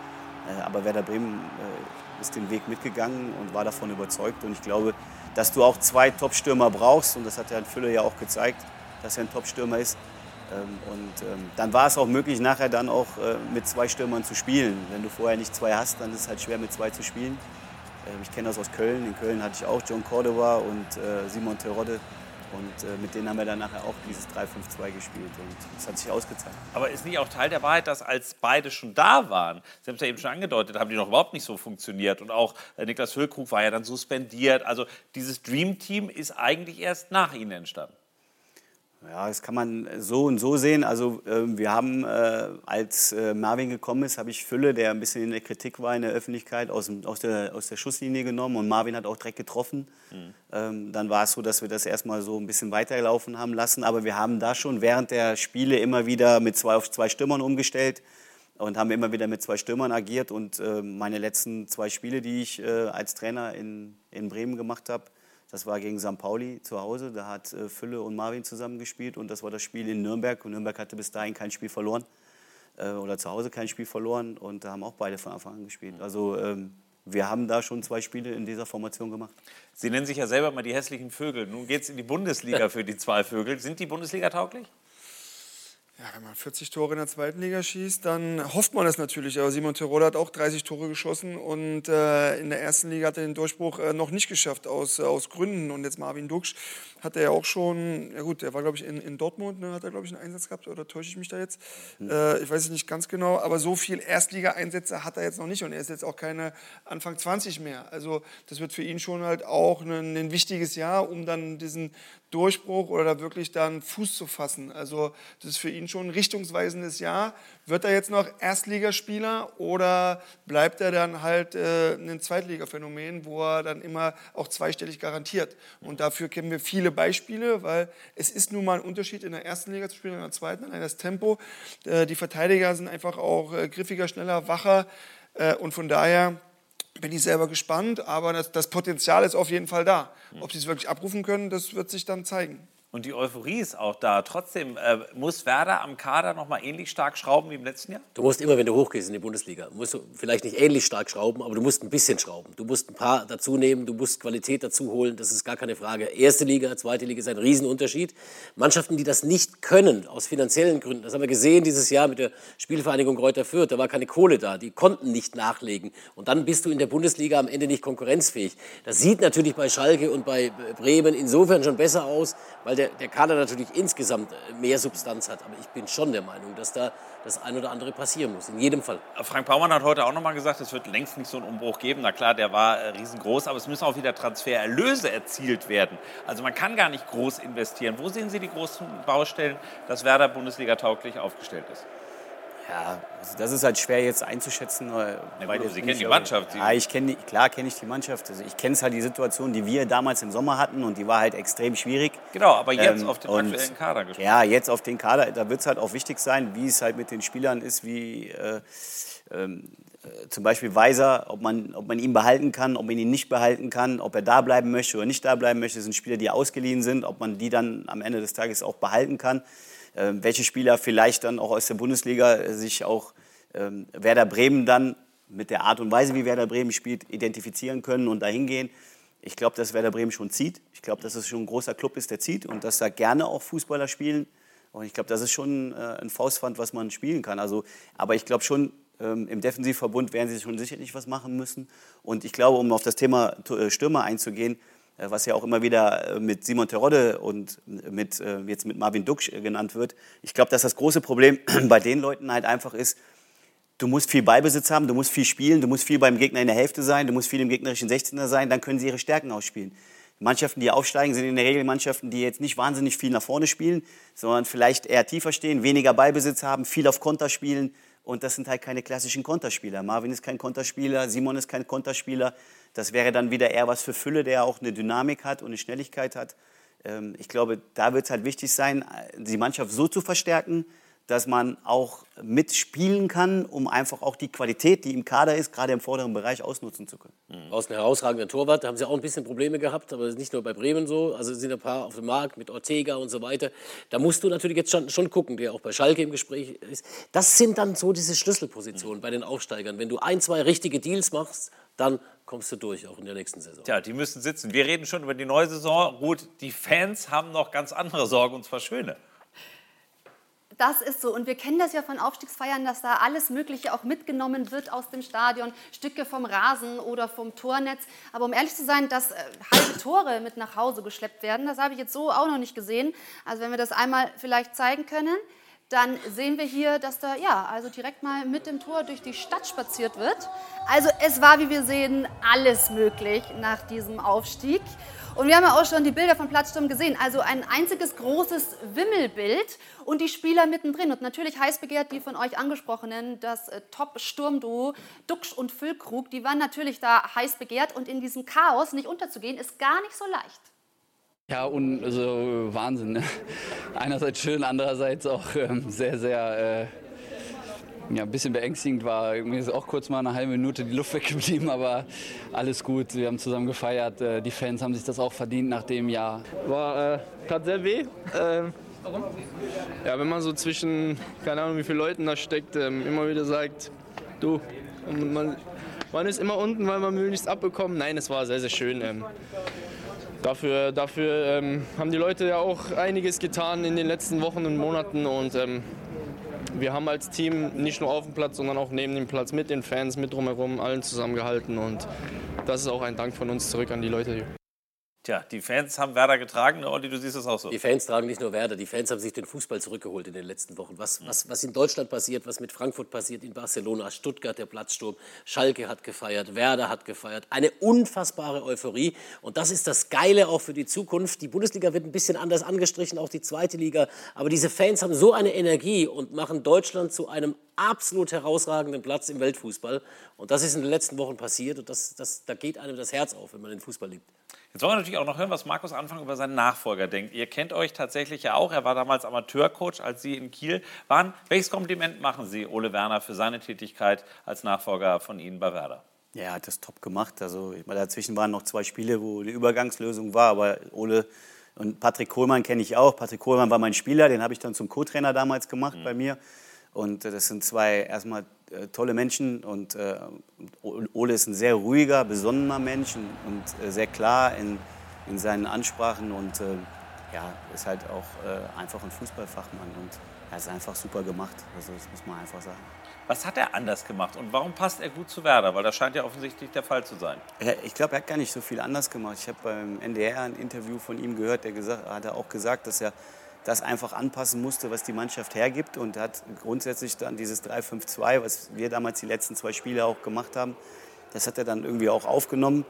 Äh, aber Werder Bremen äh, ist den Weg mitgegangen und war davon überzeugt. Und ich glaube, dass du auch zwei Top-Stürmer brauchst. Und das hat Herrn Fülle ja auch gezeigt, dass er ein Top-Stürmer ist. Ähm, und ähm, dann war es auch möglich, nachher dann auch äh, mit zwei Stürmern zu spielen. Wenn du vorher nicht zwei hast, dann ist es halt schwer, mit zwei zu spielen. Ähm, ich kenne das aus Köln. In Köln hatte ich auch John Cordova und äh, Simon Terodde. Und äh, mit denen haben wir dann nachher auch dieses 3-5-2 gespielt und das hat sich ausgezahlt. Aber ist nicht auch Teil der Wahrheit, dass als beide schon da waren, Sie haben es ja eben schon angedeutet, haben die noch überhaupt nicht so funktioniert und auch Niklas Füllkrug war ja dann suspendiert. Also dieses Dream Team ist eigentlich erst nach Ihnen entstanden. Ja, das kann man so und so sehen. Also äh, wir haben, äh, als äh, Marvin gekommen ist, habe ich Fülle, der ein bisschen in der Kritik war in der Öffentlichkeit, aus, dem, aus, der, aus der Schusslinie genommen und Marvin hat auch direkt getroffen. Mhm. Ähm, dann war es so, dass wir das erstmal so ein bisschen weiterlaufen haben lassen. Aber wir haben da schon während der Spiele immer wieder mit zwei auf zwei Stürmern umgestellt und haben immer wieder mit zwei Stürmern agiert. Und äh, meine letzten zwei Spiele, die ich äh, als Trainer in, in Bremen gemacht habe, das war gegen St. Pauli zu Hause. Da hat äh, Fülle und Marvin zusammen gespielt. Und das war das Spiel in Nürnberg. Und Nürnberg hatte bis dahin kein Spiel verloren. Äh, oder zu Hause kein Spiel verloren. Und da haben auch beide von Anfang an gespielt. Also ähm, wir haben da schon zwei Spiele in dieser Formation gemacht. Sie nennen sich ja selber mal die hässlichen Vögel. Nun geht es in die Bundesliga für die zwei Vögel. Sind die Bundesliga tauglich? Ja, wenn man 40 Tore in der zweiten Liga schießt, dann hofft man es natürlich. Aber Simon Terodde hat auch 30 Tore geschossen und äh, in der ersten Liga hat er den Durchbruch äh, noch nicht geschafft, aus, äh, aus Gründen. Und jetzt Marvin Duksch hat er ja auch schon, ja gut, der war glaube ich in, in Dortmund, ne, hat er glaube ich einen Einsatz gehabt oder täusche ich mich da jetzt? Mhm. ich weiß es nicht ganz genau, aber so viel Erstliga-Einsätze hat er jetzt noch nicht und er ist jetzt auch keine Anfang 20 mehr. Also das wird für ihn schon halt auch ein, ein wichtiges Jahr, um dann diesen Durchbruch oder wirklich dann Fuß zu fassen. Also das ist für ihn schon ein richtungsweisendes Jahr. Wird er jetzt noch Erstligaspieler oder bleibt er dann halt äh, ein Zweitligaphänomen, wo er dann immer auch zweistellig garantiert? Und dafür kennen wir viele Beispiele, weil es ist nun mal ein Unterschied, in der ersten Liga zu spielen, in der zweiten, allein das Tempo. Äh, die Verteidiger sind einfach auch äh, griffiger, schneller, wacher äh, und von daher bin ich selber gespannt, aber das, das Potenzial ist auf jeden Fall da. Ob sie es wirklich abrufen können, das wird sich dann zeigen. Und die Euphorie ist auch da. Trotzdem äh, muss Werder am Kader noch mal ähnlich stark schrauben wie im letzten Jahr? Du musst immer, wenn du hochgehst in die Bundesliga, musst du vielleicht nicht ähnlich stark schrauben, aber du musst ein bisschen schrauben. Du musst ein paar dazu nehmen, du musst Qualität dazu holen, das ist gar keine Frage. Erste Liga, zweite Liga ist ein Riesenunterschied. Mannschaften, die das nicht können, aus finanziellen Gründen, das haben wir gesehen dieses Jahr mit der Spielvereinigung Kräuter Fürth, da war keine Kohle da, die konnten nicht nachlegen. Und dann bist du in der Bundesliga am Ende nicht konkurrenzfähig. Das sieht natürlich bei Schalke und bei Bremen insofern schon besser aus, weil der, der Kader natürlich insgesamt äh, mehr Substanz hat. Aber ich bin schon der Meinung, dass da das ein oder andere passieren muss. In jedem Fall. Frank Baumann hat heute auch noch mal gesagt, es wird längst nicht so einen Umbruch geben. Na klar, der war äh, riesengroß, aber es müssen auch wieder Transfererlöse erzielt werden. Also man kann gar nicht groß investieren. Wo sehen Sie die großen Baustellen, dass Werder Bundesliga tauglich aufgestellt ist? Ja, also das ist halt schwer jetzt einzuschätzen. Ja, gut, Sie kennen die Mannschaft. Ja, ich kenne, klar kenne ich die Mannschaft. Also ich kenne es halt die Situation, die wir damals im Sommer hatten und die war halt extrem schwierig. Genau, aber jetzt ähm, auf den aktuellen Kader gesprochen. Ja, jetzt auf den Kader, da wird es halt auch wichtig sein, wie es halt mit den Spielern ist, wie äh, ähm, äh, zum Beispiel Weiser, ob man, ob man ihn behalten kann, ob man ihn nicht behalten kann, ob er da bleiben möchte oder nicht da bleiben möchte. Das sind Spieler, die ausgeliehen sind, ob man die dann am Ende des Tages auch behalten kann. Ähm, welche Spieler vielleicht dann auch aus der Bundesliga äh, sich auch ähm, Werder Bremen dann mit der Art und Weise, wie Werder Bremen spielt, identifizieren können und dahin gehen. Ich glaube, dass Werder Bremen schon zieht. Ich glaube, dass es schon ein großer Club ist, der zieht und dass da gerne auch Fußballer spielen. Und ich glaube, das ist schon äh, ein Faustpfand, was man spielen kann. Also, aber ich glaube schon, ähm, im Defensivverbund werden sie schon sicherlich was machen müssen. Und ich glaube, um auf das Thema äh, Stürmer einzugehen, was ja auch immer wieder äh, mit Simon Terodde und mit, äh, jetzt mit Marvin Duksch genannt wird. Ich glaube, dass das große Problem bei den Leuten halt einfach ist, du musst viel Beibesitz haben, du musst viel spielen, du musst viel beim Gegner in der Hälfte sein, du musst viel im gegnerischen 16er sein, dann können sie ihre Stärken ausspielen. Mannschaften, die aufsteigen, sind in der Regel Mannschaften, die jetzt nicht wahnsinnig viel nach vorne spielen, sondern vielleicht eher tiefer stehen, weniger Beibesitz haben, viel auf Konter spielen. Und das sind halt keine klassischen Konterspieler. Marvin ist kein Konterspieler, Simon ist kein Konterspieler. Das wäre dann wieder eher was für Fülle, der auch eine Dynamik hat und eine Schnelligkeit hat. Ähm, ich glaube, da wird es halt wichtig sein, die Mannschaft so zu verstärken, dass man auch mitspielen kann, um einfach auch die Qualität, die im Kader ist, gerade im vorderen Bereich ausnutzen zu können. Mhm. Aus einem herausragenden Torwart, da haben sie auch ein bisschen Probleme gehabt, aber nicht nur bei Bremen so. Also sind ein paar auf dem Markt mit Ortega und so weiter. Da musst du natürlich jetzt schon, schon gucken, der auch bei Schalke im Gespräch ist. Das sind dann so diese Schlüsselpositionen mhm. bei den Aufsteigern. Wenn du ein, zwei richtige Deals machst, dann kommst du durch, auch in der nächsten Saison. Tja, die müssen sitzen. Wir reden schon über die neue Saison. Gut, die Fans haben noch ganz andere Sorgen, und zwar schöne Das ist so. Und wir kennen das ja von Aufstiegsfeiern, dass da alles Mögliche auch mitgenommen wird aus dem Stadion. Stücke vom Rasen oder vom Tornetz. Aber um ehrlich zu sein, dass äh, halbe Tore mit nach Hause geschleppt werden, das habe ich jetzt so auch noch nicht gesehen. Also wenn wir das einmal vielleicht zeigen können dann sehen wir hier, dass da ja, also direkt mal mit dem Tor durch die Stadt spaziert wird. Also es war, wie wir sehen, alles möglich nach diesem Aufstieg. Und wir haben ja auch schon die Bilder von Platzsturm gesehen. Also ein einziges großes Wimmelbild und die Spieler mittendrin. Und natürlich heiß begehrt die von euch angesprochenen, das äh, Top-Sturmduo Duxch und Füllkrug, die waren natürlich da heiß begehrt. Und in diesem Chaos nicht unterzugehen, ist gar nicht so leicht. Ja, und also Wahnsinn. Ne? Einerseits schön, andererseits auch ähm, sehr, sehr äh, ja, ein bisschen beängstigend war. Mir ist auch kurz mal eine halbe Minute die Luft weggeblieben, aber alles gut. Wir haben zusammen gefeiert. Äh, die Fans haben sich das auch verdient nach dem Jahr. War, äh, tat sehr weh. Ähm, Warum? Ja, wenn man so zwischen, keine Ahnung, wie viele Leuten da steckt, ähm, immer wieder sagt, du, man, man ist immer unten, weil man will nichts abbekommen. Nein, es war sehr, sehr schön. Dafür, dafür ähm, haben die Leute ja auch einiges getan in den letzten Wochen und Monaten und ähm, wir haben als Team nicht nur auf dem Platz, sondern auch neben dem Platz mit den Fans, mit drumherum, allen zusammengehalten und das ist auch ein Dank von uns zurück an die Leute hier. Tja, die Fans haben Werder getragen, Olli, du siehst es auch so. Die Fans tragen nicht nur Werder, die Fans haben sich den Fußball zurückgeholt in den letzten Wochen. Was, was, was in Deutschland passiert, was mit Frankfurt passiert, in Barcelona, Stuttgart der Platzsturm, Schalke hat gefeiert, Werder hat gefeiert. Eine unfassbare Euphorie. Und das ist das Geile auch für die Zukunft. Die Bundesliga wird ein bisschen anders angestrichen, auch die zweite Liga. Aber diese Fans haben so eine Energie und machen Deutschland zu einem absolut herausragenden Platz im Weltfußball. Und das ist in den letzten Wochen passiert. Und das, das, da geht einem das Herz auf, wenn man den Fußball liebt. Jetzt wollen wir natürlich auch noch hören, was Markus Anfang über seinen Nachfolger denkt. Ihr kennt euch tatsächlich ja auch. Er war damals Amateurcoach, als Sie in Kiel waren. Welches Kompliment machen Sie, Ole Werner, für seine Tätigkeit als Nachfolger von Ihnen bei Werder? Ja, er hat das top gemacht. Also, ich meine, dazwischen waren noch zwei Spiele, wo die Übergangslösung war. Aber Ole und Patrick Kohlmann kenne ich auch. Patrick Kohlmann war mein Spieler, den habe ich dann zum Co-Trainer damals gemacht mhm. bei mir. Und äh, das sind zwei erstmal äh, tolle Menschen und äh, Ole ist ein sehr ruhiger, besonnener Mensch und, sehr klar in, in seinen Ansprachen und ja, ist halt auch einfach ein Fußballfachmann und er es einfach super gemacht. Also das muss man einfach sagen. Was hat er anders gemacht und warum passt er gut zu Werder? Weil das scheint ja offensichtlich der Fall zu sein. Ich glaube, er hat gar nicht so viel anders gemacht. Ich habe beim NDR ein Interview von ihm gehört, der gesagt, hat er auch gesagt, dass er das einfach anpassen musste, was die Mannschaft hergibt und hat grundsätzlich dann dieses 3-5-2, was wir damals die letzten zwei Spiele auch gemacht haben, das hat er dann irgendwie auch aufgenommen,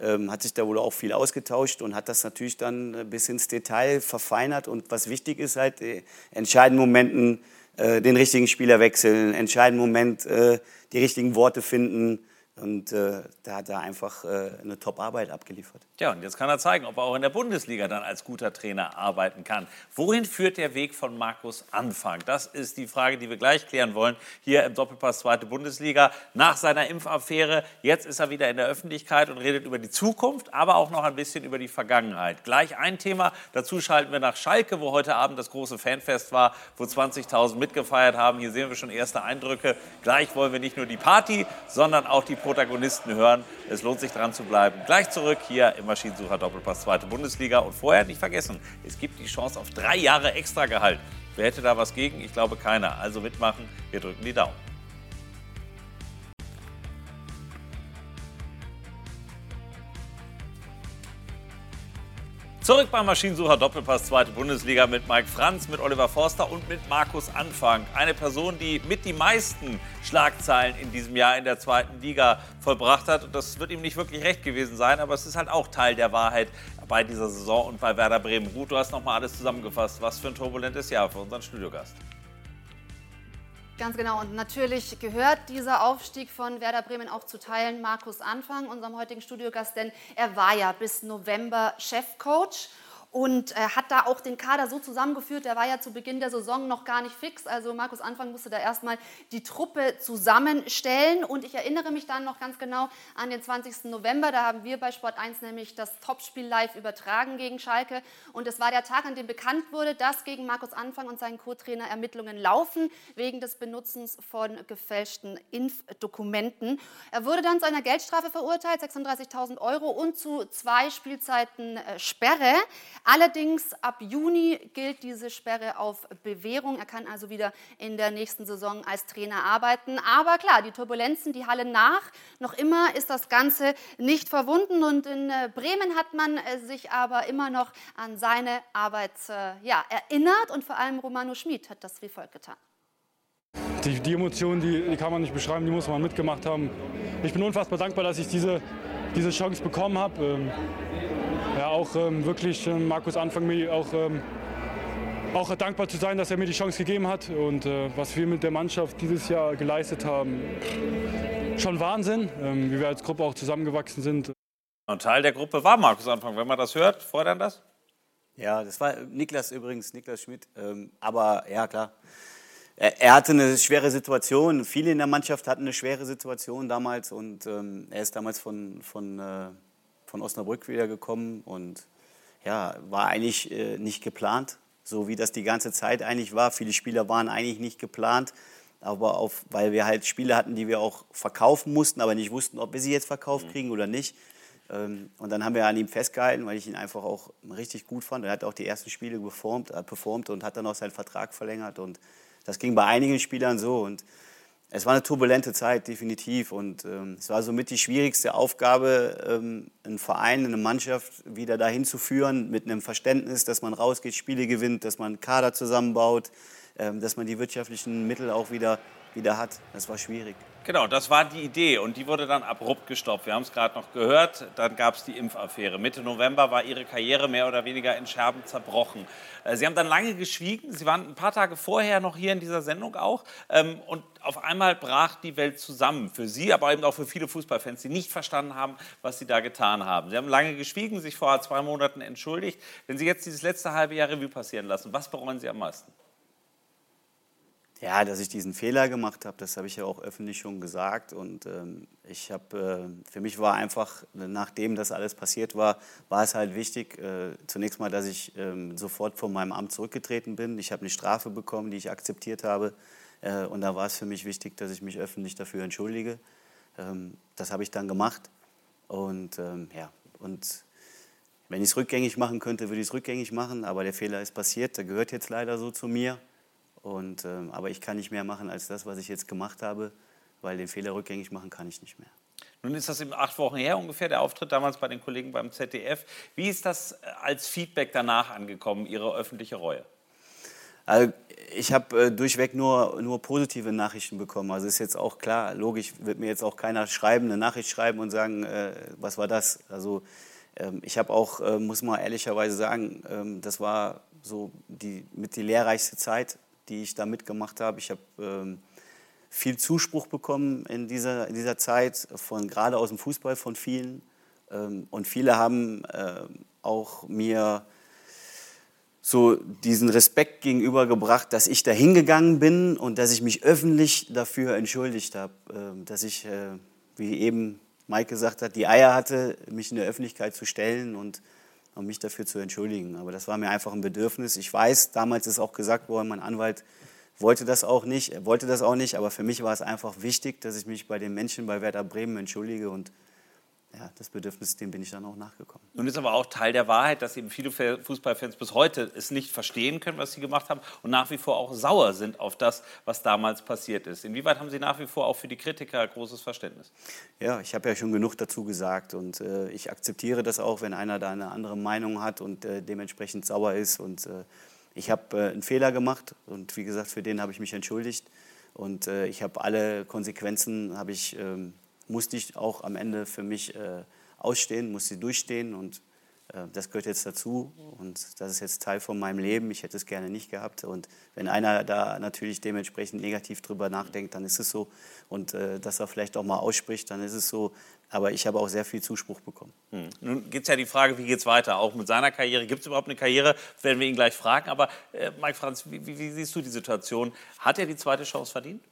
ähm, hat sich da wohl auch viel ausgetauscht und hat das natürlich dann bis ins Detail verfeinert und was wichtig ist halt, äh, entscheidenden Momenten äh, den richtigen Spieler wechseln, entscheidenden Moment äh, die richtigen Worte finden, und äh, da hat er einfach äh, eine Top-Arbeit abgeliefert. Ja, und jetzt kann er zeigen, ob er auch in der Bundesliga dann als guter Trainer arbeiten kann. Wohin führt der Weg von Markus Anfang? Das ist die Frage, die wir gleich klären wollen. Hier im Doppelpass Zweite Bundesliga. Nach seiner Impfaffäre, jetzt ist er wieder in der Öffentlichkeit und redet über die Zukunft, aber auch noch ein bisschen über die Vergangenheit. Gleich ein Thema. Dazu schalten wir nach Schalke, wo heute Abend das große Fanfest war, wo 20.000 mitgefeiert haben. Hier sehen wir schon erste Eindrücke. Gleich wollen wir nicht nur die Party, sondern auch die Protagonisten hören. Es lohnt sich dran zu bleiben. Gleich zurück hier im Maschinensucher Doppelpass zweite Bundesliga. Und vorher nicht vergessen, es gibt die Chance auf drei Jahre extra Gehalt. Wer hätte da was gegen? Ich glaube keiner. Also mitmachen, wir drücken die Daumen. Zurück beim Maschinensucher Doppelpass, zweite Bundesliga mit Mike Franz, mit Oliver Forster und mit Markus Anfang. Eine Person, die mit die meisten Schlagzeilen in diesem Jahr in der zweiten Liga vollbracht hat. Und das wird ihm nicht wirklich recht gewesen sein, aber es ist halt auch Teil der Wahrheit bei dieser Saison und bei Werder Bremen. Ruth, du hast nochmal alles zusammengefasst. Was für ein turbulentes Jahr für unseren Studiogast. Ganz genau. Und natürlich gehört dieser Aufstieg von Werder Bremen auch zu Teilen Markus Anfang, unserem heutigen Studiogast, denn er war ja bis November Chefcoach und äh, hat da auch den Kader so zusammengeführt. Der war ja zu Beginn der Saison noch gar nicht fix. Also Markus Anfang musste da erstmal die Truppe zusammenstellen. Und ich erinnere mich dann noch ganz genau an den 20. November. Da haben wir bei Sport 1 nämlich das Topspiel live übertragen gegen Schalke. Und es war der Tag, an dem bekannt wurde, dass gegen Markus Anfang und seinen Co-Trainer Ermittlungen laufen wegen des Benutzens von gefälschten Impfdokumenten. Er wurde dann zu einer Geldstrafe verurteilt, 36.000 Euro und zu zwei Spielzeiten äh, Sperre. Allerdings ab Juni gilt diese Sperre auf Bewährung. Er kann also wieder in der nächsten Saison als Trainer arbeiten. Aber klar, die Turbulenzen, die hallen nach. Noch immer ist das Ganze nicht verwunden. Und in äh, Bremen hat man äh, sich aber immer noch an seine Arbeit äh, ja, erinnert. Und vor allem Romano Schmid hat das wie folgt getan. Die, die Emotionen, die, die, kann man nicht beschreiben, die muss man mitgemacht haben. Ich bin unfassbar dankbar, dass ich diese, diese Chance bekommen habe. Ähm, ja, auch ähm, wirklich äh, Markus Anfang mir auch, ähm, auch dankbar zu sein, dass er mir die Chance gegeben hat und äh, was wir mit der Mannschaft dieses Jahr geleistet haben. Schon Wahnsinn, ähm, wie wir als Gruppe auch zusammengewachsen sind. Und Teil der Gruppe war Markus Anfang. Wenn man das hört, freut dann das? Ja, das war Niklas übrigens, Niklas Schmidt. Ähm, aber ja, klar. Er, er, hatte eine schwere Situation. Viele in der Mannschaft hatten eine schwere Situation damals. Und ähm, er ist damals von, von, äh, von Osnabrück wiedergekommen. Und ja, war eigentlich äh, nicht geplant. So wie das die ganze Zeit eigentlich war. Viele Spieler waren eigentlich nicht geplant. Aber auf, weil wir halt Spiele hatten, die wir auch verkaufen mussten, aber nicht wussten, ob wir sie jetzt verkauft kriegen oder nicht. Ähm, und dann haben wir an ihm festgehalten, weil ich ihn einfach auch richtig gut fand. Er hat auch die ersten Spiele performt, äh, performt und hat dann auch seinen Vertrag verlängert. Und das ging bei einigen Spielern so. Und es war eine turbulente Zeit, definitiv. Und ähm, es war somit die schwierigste Aufgabe, ähm, einen Verein, eine Mannschaft wieder dahin zu führen, mit einem Verständnis, dass man rausgeht, Spiele gewinnt, dass man Kader zusammenbaut, ähm, dass man die wirtschaftlichen Mittel auch wieder, wieder hat. Das war schwierig. Genau, das war die Idee und die wurde dann abrupt gestoppt. Wir haben es gerade noch gehört, dann gab es die Impfaffäre. Mitte November war Ihre Karriere mehr oder weniger in Scherben zerbrochen. Äh, Sie haben dann lange geschwiegen, Sie waren ein paar Tage vorher noch hier in dieser Sendung auch ähm, und auf einmal brach die Welt zusammen. Für Sie, aber eben auch für viele Fußballfans, die nicht verstanden haben, was Sie da getan haben. Sie haben lange geschwiegen, sich vor zwei Monaten entschuldigt. Wenn Sie jetzt dieses letzte halbe Jahr Revue passieren lassen, was bereuen Sie am meisten? Ja, dass ich diesen Fehler gemacht habe, das habe ich ja auch öffentlich schon gesagt. Und ähm, ich habe, äh, für mich war einfach, nachdem das alles passiert war, war es halt wichtig, äh, zunächst mal, dass ich ähm, sofort von meinem Amt zurückgetreten bin. Ich habe eine Strafe bekommen, die ich akzeptiert habe. Äh, und da war es für mich wichtig, dass ich mich öffentlich dafür entschuldige. Ähm, das habe ich dann gemacht. Und ähm, ja, und wenn ich es rückgängig machen könnte, würde ich es rückgängig machen. Aber der Fehler ist passiert, der gehört jetzt leider so zu mir. Und, ähm, aber ich kann nicht mehr machen als das, was ich jetzt gemacht habe, weil den Fehler rückgängig machen kann ich nicht mehr. Nun ist das eben acht Wochen her ungefähr, der Auftritt damals bei den Kollegen beim ZDF. Wie ist das äh, als Feedback danach angekommen, Ihre öffentliche Reue? Also ich habe äh, durchweg nur, nur positive Nachrichten bekommen. Also ist jetzt auch klar, logisch, wird mir jetzt auch keiner schreiben, eine Nachricht schreiben und sagen, äh, was war das? Also ähm, ich habe auch, äh, muss man ehrlicherweise sagen, ähm, das war so die, mit die lehrreichste Zeit die ich da mitgemacht habe. Ich habe ähm, viel Zuspruch bekommen in dieser, in dieser Zeit, von, gerade aus dem Fußball von vielen. Ähm, und viele haben äh, auch mir so diesen Respekt gegenübergebracht, dass ich da hingegangen bin und dass ich mich öffentlich dafür entschuldigt habe, äh, dass ich, äh, wie eben Mike gesagt hat, die Eier hatte, mich in der Öffentlichkeit zu stellen und um mich dafür zu entschuldigen. Aber das war mir einfach ein Bedürfnis. Ich weiß, damals ist auch gesagt worden, mein Anwalt wollte das auch nicht, er wollte das auch nicht, aber für mich war es einfach wichtig, dass ich mich bei den Menschen bei Werder Bremen entschuldige und ja, das Bedürfnis, dem bin ich dann auch nachgekommen. Nun ist aber auch Teil der Wahrheit, dass eben viele Fußballfans bis heute es nicht verstehen können, was sie gemacht haben und nach wie vor auch sauer sind auf das, was damals passiert ist. Inwieweit haben Sie nach wie vor auch für die Kritiker großes Verständnis? Ja, ich habe ja schon genug dazu gesagt und äh, ich akzeptiere das auch, wenn einer da eine andere Meinung hat und äh, dementsprechend sauer ist. Und äh, ich habe äh, einen Fehler gemacht und wie gesagt, für den habe ich mich entschuldigt und äh, ich habe alle Konsequenzen habe ich ähm, musste ich auch am Ende für mich äh, ausstehen, musste durchstehen und äh, das gehört jetzt dazu und das ist jetzt Teil von meinem Leben. Ich hätte es gerne nicht gehabt und wenn einer da natürlich dementsprechend negativ drüber nachdenkt, dann ist es so und äh, dass er vielleicht auch mal ausspricht, dann ist es so. Aber ich habe auch sehr viel Zuspruch bekommen. Hm. Nun gibt es ja die Frage, wie geht es weiter? Auch mit seiner Karriere. Gibt es überhaupt eine Karriere? Werden wir ihn gleich fragen. Aber äh, Mike Franz, wie, wie siehst du die Situation? Hat er die zweite Chance verdient?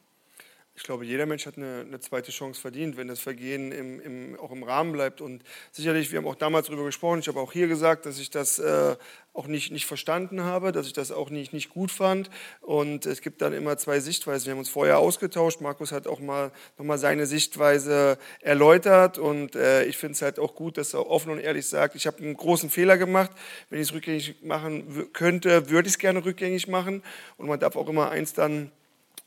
Ich glaube, jeder Mensch hat eine, eine, zweite Chance verdient, wenn das Vergehen im, im, auch im Rahmen bleibt. Und sicherlich, wir haben auch damals darüber gesprochen, ich habe auch hier gesagt, dass ich das äh, auch nicht, nicht verstanden habe, dass ich das auch nicht, nicht gut fand. Und es gibt dann immer zwei Sichtweisen. Wir haben uns vorher ausgetauscht. Markus hat auch mal nochmal seine Sichtweise erläutert. Und äh, ich finde es halt auch gut, dass er offen und ehrlich sagt, ich habe einen großen Fehler gemacht. Wenn ich es rückgängig machen könnte, würde ich es gerne rückgängig machen. Und man darf auch immer eins dann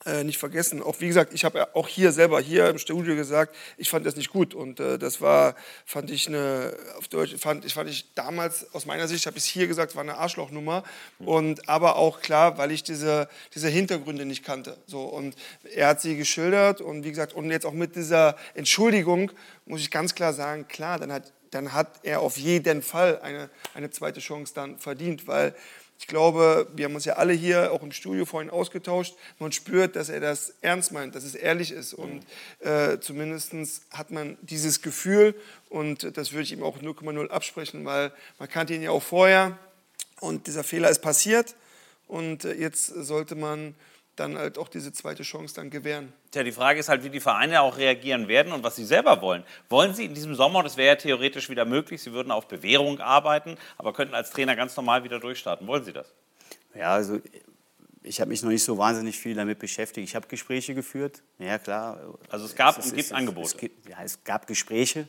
äh, nicht vergessen. Auch wie gesagt, ich habe auch hier selber hier im Studio gesagt, ich fand das nicht gut und äh, das war, fand ich eine, auf Deutsch, fand, ich fand ich damals aus meiner Sicht, habe ich es hier gesagt, war eine Arschlochnummer und aber auch klar, weil ich diese, diese Hintergründe nicht kannte. So und er hat sie geschildert und wie gesagt und jetzt auch mit dieser Entschuldigung muss ich ganz klar sagen, klar, dann hat dann hat er auf jeden Fall eine, eine zweite Chance dann verdient, weil ich glaube, wir haben uns ja alle hier auch im Studio vorhin ausgetauscht. Man spürt, dass er das ernst meint, dass es ehrlich ist. Und äh, zumindest hat man dieses Gefühl und das würde ich ihm auch 0,0 absprechen, weil man kannte ihn ja auch vorher und dieser Fehler ist passiert. Und äh, jetzt sollte man dann halt auch diese zweite Chance dann gewähren. Tja, die Frage ist halt, wie die Vereine auch reagieren werden und was sie selber wollen. Wollen sie in diesem Sommer, das wäre ja theoretisch wieder möglich, sie würden auf Bewährung arbeiten, aber könnten als Trainer ganz normal wieder durchstarten. Wollen sie das? Ja, also ich habe mich noch nicht so wahnsinnig viel damit beschäftigt. Ich habe Gespräche geführt, ja klar. Also es gab es, und gibt es, Angebote? Es, gibt, ja, es gab Gespräche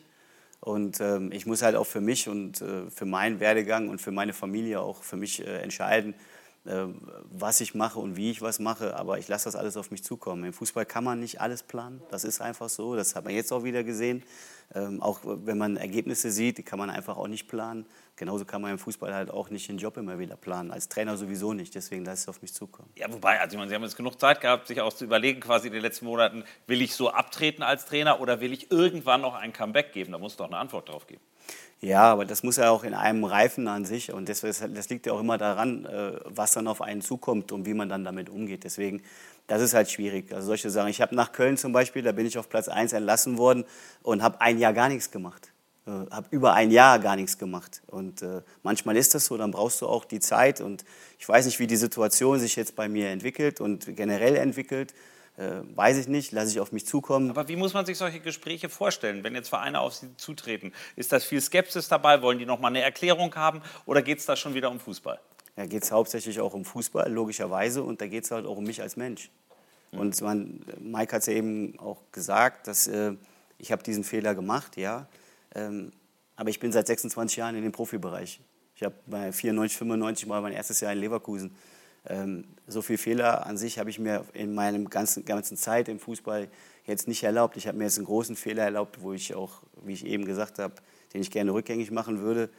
und ähm, ich muss halt auch für mich und äh, für meinen Werdegang und für meine Familie auch für mich äh, entscheiden, äh, was ich mache und wie ich was mache, aber ich lasse das alles auf mich zukommen. Im Fußball kann man nicht alles planen, das ist einfach so, das hat man jetzt auch wieder gesehen. Ähm, auch wenn man Ergebnisse sieht, die kann man einfach auch nicht planen. Genauso kann man im Fußball halt auch nicht den Job immer wieder planen, als Trainer sowieso nicht, deswegen lasse es auf mich zukommen. Ja, wobei, also ich meine, Sie haben jetzt genug Zeit gehabt, sich auch zu überlegen, quasi in den letzten Monaten, will ich so abtreten als Trainer oder will ich irgendwann noch ein Comeback geben? Da muss doch eine Antwort drauf geben. Ja, aber das muss ja auch in einem reifen an sich und das, das liegt ja auch immer daran, äh, was dann auf einen zukommt und wie man dann damit umgeht. Deswegen, das ist halt schwierig. Also solche Sachen. Ich habe nach Köln zum Beispiel, da bin ich auf Platz 1 entlassen worden und habe ein Jahr gar nichts gemacht. Äh, habe über ein Jahr gar nichts gemacht. Und äh, manchmal ist das so, dann brauchst du auch die Zeit. Und ich weiß nicht, wie die Situation sich jetzt bei mir entwickelt und generell entwickelt. Äh, weiß ich nicht, lasse ich auf mich zukommen. Aber wie muss man sich solche Gespräche vorstellen, wenn jetzt Vereine auf Sie zutreten? Ist das viel Skepsis dabei? Wollen die noch mal eine Erklärung haben? Oder geht es da schon wieder um Fußball? Ja, geht es hauptsächlich auch um Fußball, logischerweise. Und da geht es halt auch um mich als Mensch. Mhm. Und man, Mike hat es ja eben auch gesagt, dass äh, ich habe diesen Fehler gemacht, ja. Ähm, aber ich bin seit 26 Jahren in dem Profibereich. Ich habe bei 94, 95 mal mein erstes Jahr in Leverkusen. Ähm, so viel Fehler an sich habe ich mir in meiner ganzen, ganzen Zeit im Fußball jetzt nicht erlaubt. Ich habe mir jetzt einen großen Fehler erlaubt, wo ich auch, wie ich eben gesagt habe, den ich gerne rückgängig machen würde.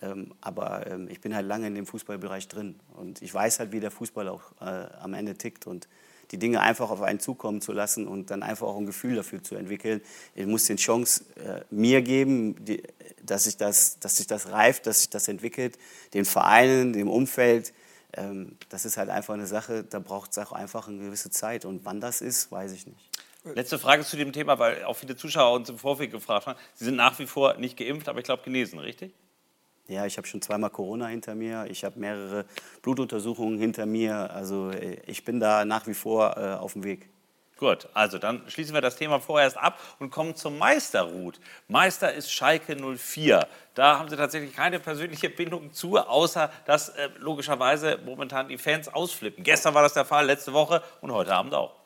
Ähm, aber ähm, ich bin halt lange in dem Fußballbereich drin und ich weiß halt, wie der Fußball auch äh, am Ende tickt und die Dinge einfach auf einen zukommen zu lassen und dann einfach auch ein Gefühl dafür zu entwickeln. Ich muss den Chance äh, mir geben, die, dass, sich das, dass sich das reift, dass sich das entwickelt, den Vereinen, dem Umfeld, ähm, das ist halt einfach eine Sache, da braucht es auch einfach eine gewisse Zeit. Und wann das ist, weiß ich nicht. Letzte Frage zu dem Thema, weil auch viele Zuschauer uns im Vorfeld gefragt haben. Sie sind nach wie vor nicht geimpft, aber ich glaube genesen, richtig? Ja, ich habe schon zweimal Corona hinter mir. Ich habe mehrere Blutuntersuchungen hinter mir. Also äh, ich bin da nach wie vor äh, auf dem Weg. Gut, also dann schließen wir das Thema vorerst ab und kommen zum Meisterrut. Meister ist Schalke 04. Da haben Sie tatsächlich keine persönliche Bindung zu, außer dass äh, logischerweise momentan die Fans ausflippen. Gestern war das der Fall, letzte Woche und heute Abend auch.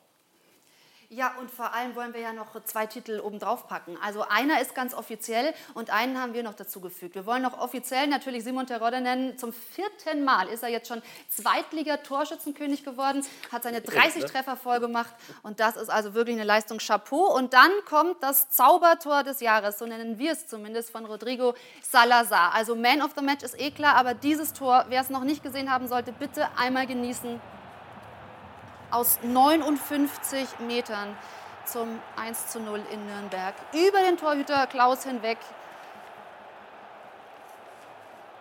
Ja, und vor allem wollen wir ja noch zwei Titel obendrauf packen. Also einer ist ganz offiziell und einen haben wir noch dazu gefügt. Wir wollen noch offiziell natürlich Simon Terodde nennen. Zum vierten Mal ist er jetzt schon Zweitliga-Torschützenkönig geworden, hat seine 30 Treffer voll gemacht und das ist also wirklich eine Leistung Chapeau. Und dann kommt das Zaubertor des Jahres, so nennen wir es zumindest, von Rodrigo Salazar. Also Man of the Match ist eh klar, aber dieses Tor, wer es noch nicht gesehen haben sollte, bitte einmal genießen aus 59 Metern zum 1 zu 0 in Nürnberg. Über den Torhüter Klaus hinweg.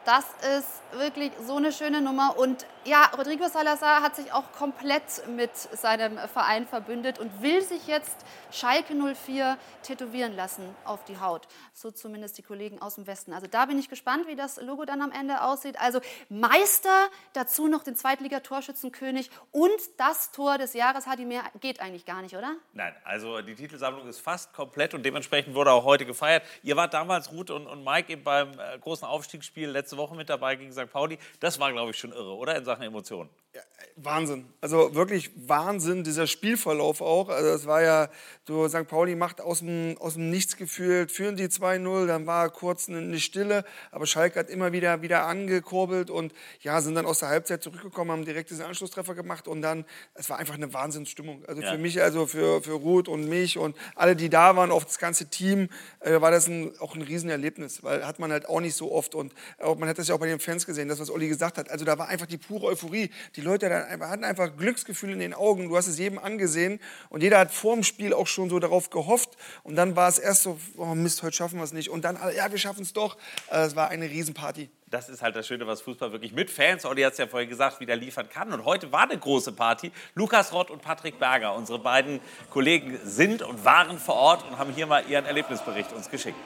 Das ist wirklich so eine schöne Nummer. Und ja, Rodrigo Salazar hat sich auch komplett mit seinem Verein verbündet und will sich jetzt Schalke 04 tätowieren lassen auf die Haut. So zumindest die Kollegen aus dem Westen. Also da bin ich gespannt, wie das Logo dann am Ende aussieht. Also Meister, dazu noch den Zweitligatorschützenkönig und das Tor des Jahres. Hadi, mehr geht eigentlich gar nicht, oder? Nein, also die Titelsammlung ist fast komplett und dementsprechend wurde auch heute gefeiert. Ihr wart damals, Ruth und, und Mike, eben beim äh, großen Aufstiegsspiel letzte Woche mit dabei gegen St. Pauli. Das war, glaube ich, schon irre, oder? In Sachen Emotionen. Wahnsinn. Also wirklich Wahnsinn, dieser Spielverlauf auch. Also es war ja, so St. Pauli macht aus dem, aus dem Nichts gefühlt, führen die 2-0, dann war kurz eine Stille, aber Schalke hat immer wieder, wieder angekurbelt und ja, sind dann aus der Halbzeit zurückgekommen, haben direkt diesen Anschlusstreffer gemacht und dann, es war einfach eine Wahnsinnsstimmung. Also Ja. für mich, also für, für Ruth und mich und alle, die da waren, auch das ganze Team, äh, war das ein, auch ein Riesenerlebnis, weil hat man halt auch nicht so oft und auch, man hat das ja auch bei den Fans gesehen, das, was Olli gesagt hat. Also da war einfach die pure Euphorie. Die Leute hatten einfach Glücksgefühl in den Augen. Du hast es jedem angesehen und jeder hat vor dem Spiel auch schon so darauf gehofft. Und dann war es erst so, oh Mist, heute schaffen wir es nicht. Und dann, alle, ja, wir schaffen es doch. Äh, Es war eine Riesenparty. Das ist halt das Schöne, was Fußball wirklich mit Fans, Olli hat es ja vorhin gesagt, wieder liefern kann. Und heute war eine große Party. Lukas Rott und Patrick Berger, unsere beiden Kollegen, sind und waren vor Ort und haben hier mal ihren Erlebnisbericht uns geschickt.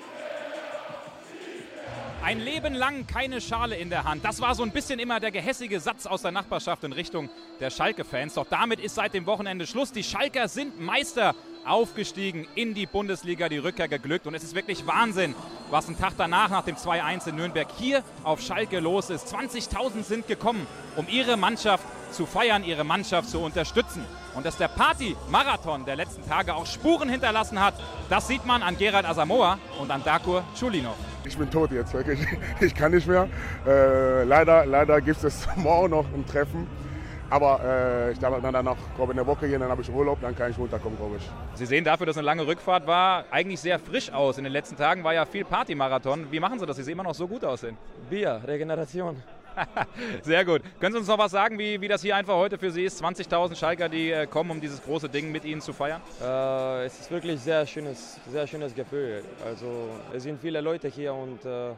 Ein Leben lang keine Schale in der Hand. Das war so ein bisschen immer der gehässige Satz aus der Nachbarschaft in Richtung der Schalke-Fans. Doch damit ist seit dem Wochenende Schluss. Die Schalker sind Meister aufgestiegen in die Bundesliga, die Rückkehr geglückt. Und es ist wirklich Wahnsinn, was ein Tag danach, nach dem 2-1 in Nürnberg, hier auf Schalke los ist. 20.000 sind gekommen, um ihre Mannschaft zu feiern, ihre Mannschaft zu unterstützen. Und dass der Party-Marathon der letzten Tage auch Spuren hinterlassen hat, das sieht man an Gerard Asamoah und an Dakur Schulinov. Ich bin tot jetzt, wirklich. Ich kann nicht mehr. Äh, leider leider gibt es morgen noch ein Treffen. Aber äh, ich darf dann noch glaube ich, eine Woche hier, dann habe ich Urlaub, dann kann ich runterkommen, glaube ich. Sie sehen dafür, dass eine lange Rückfahrt war, eigentlich sehr frisch aus. In den letzten Tagen war ja viel Party-Marathon. Wie machen Sie das, dass Sie immer noch so gut aussehen? Bier, Regeneration. Sehr gut. Können Sie uns noch was sagen, wie, wie das hier einfach heute für Sie ist? 20.000 Schalker, die äh, kommen, um dieses große Ding mit Ihnen zu feiern? Äh, es ist wirklich sehr schönes, sehr schönes Gefühl. Also es sind viele Leute hier und äh,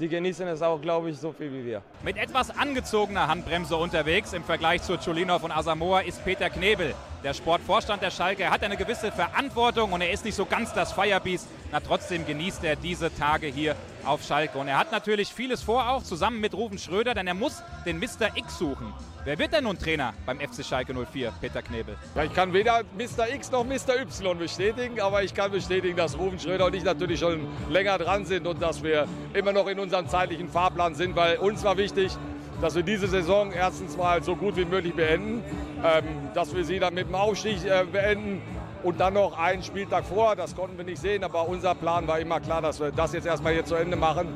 die genießen es auch, glaube ich, so viel wie wir. Mit etwas angezogener Handbremse unterwegs im Vergleich zu Chulinov und Asamoah ist Peter Knebel, der Sportvorstand der Schalke. Er hat eine gewisse Verantwortung und er ist nicht so ganz das Firebeast. Na, trotzdem genießt er diese Tage hier auf Schalke. Und er hat natürlich vieles vor, auch zusammen mit Rufen Schröder, denn er muss den Mr. X suchen. Wer wird denn nun Trainer beim FC Schalke 04, Peter Knebel? Ja, ich kann weder Mr. X noch Mr. Y bestätigen, aber ich kann bestätigen, dass Rufen Schröder und ich natürlich schon länger dran sind und dass wir immer noch in unserem zeitlichen Fahrplan sind, weil uns war wichtig, dass wir diese Saison erstens mal so gut wie möglich beenden, ähm, dass wir sie dann mit dem Aufstieg äh, beenden und dann noch einen Spieltag vor. Das konnten wir nicht sehen, aber unser Plan war immer klar, dass wir das jetzt erstmal hier zu Ende machen.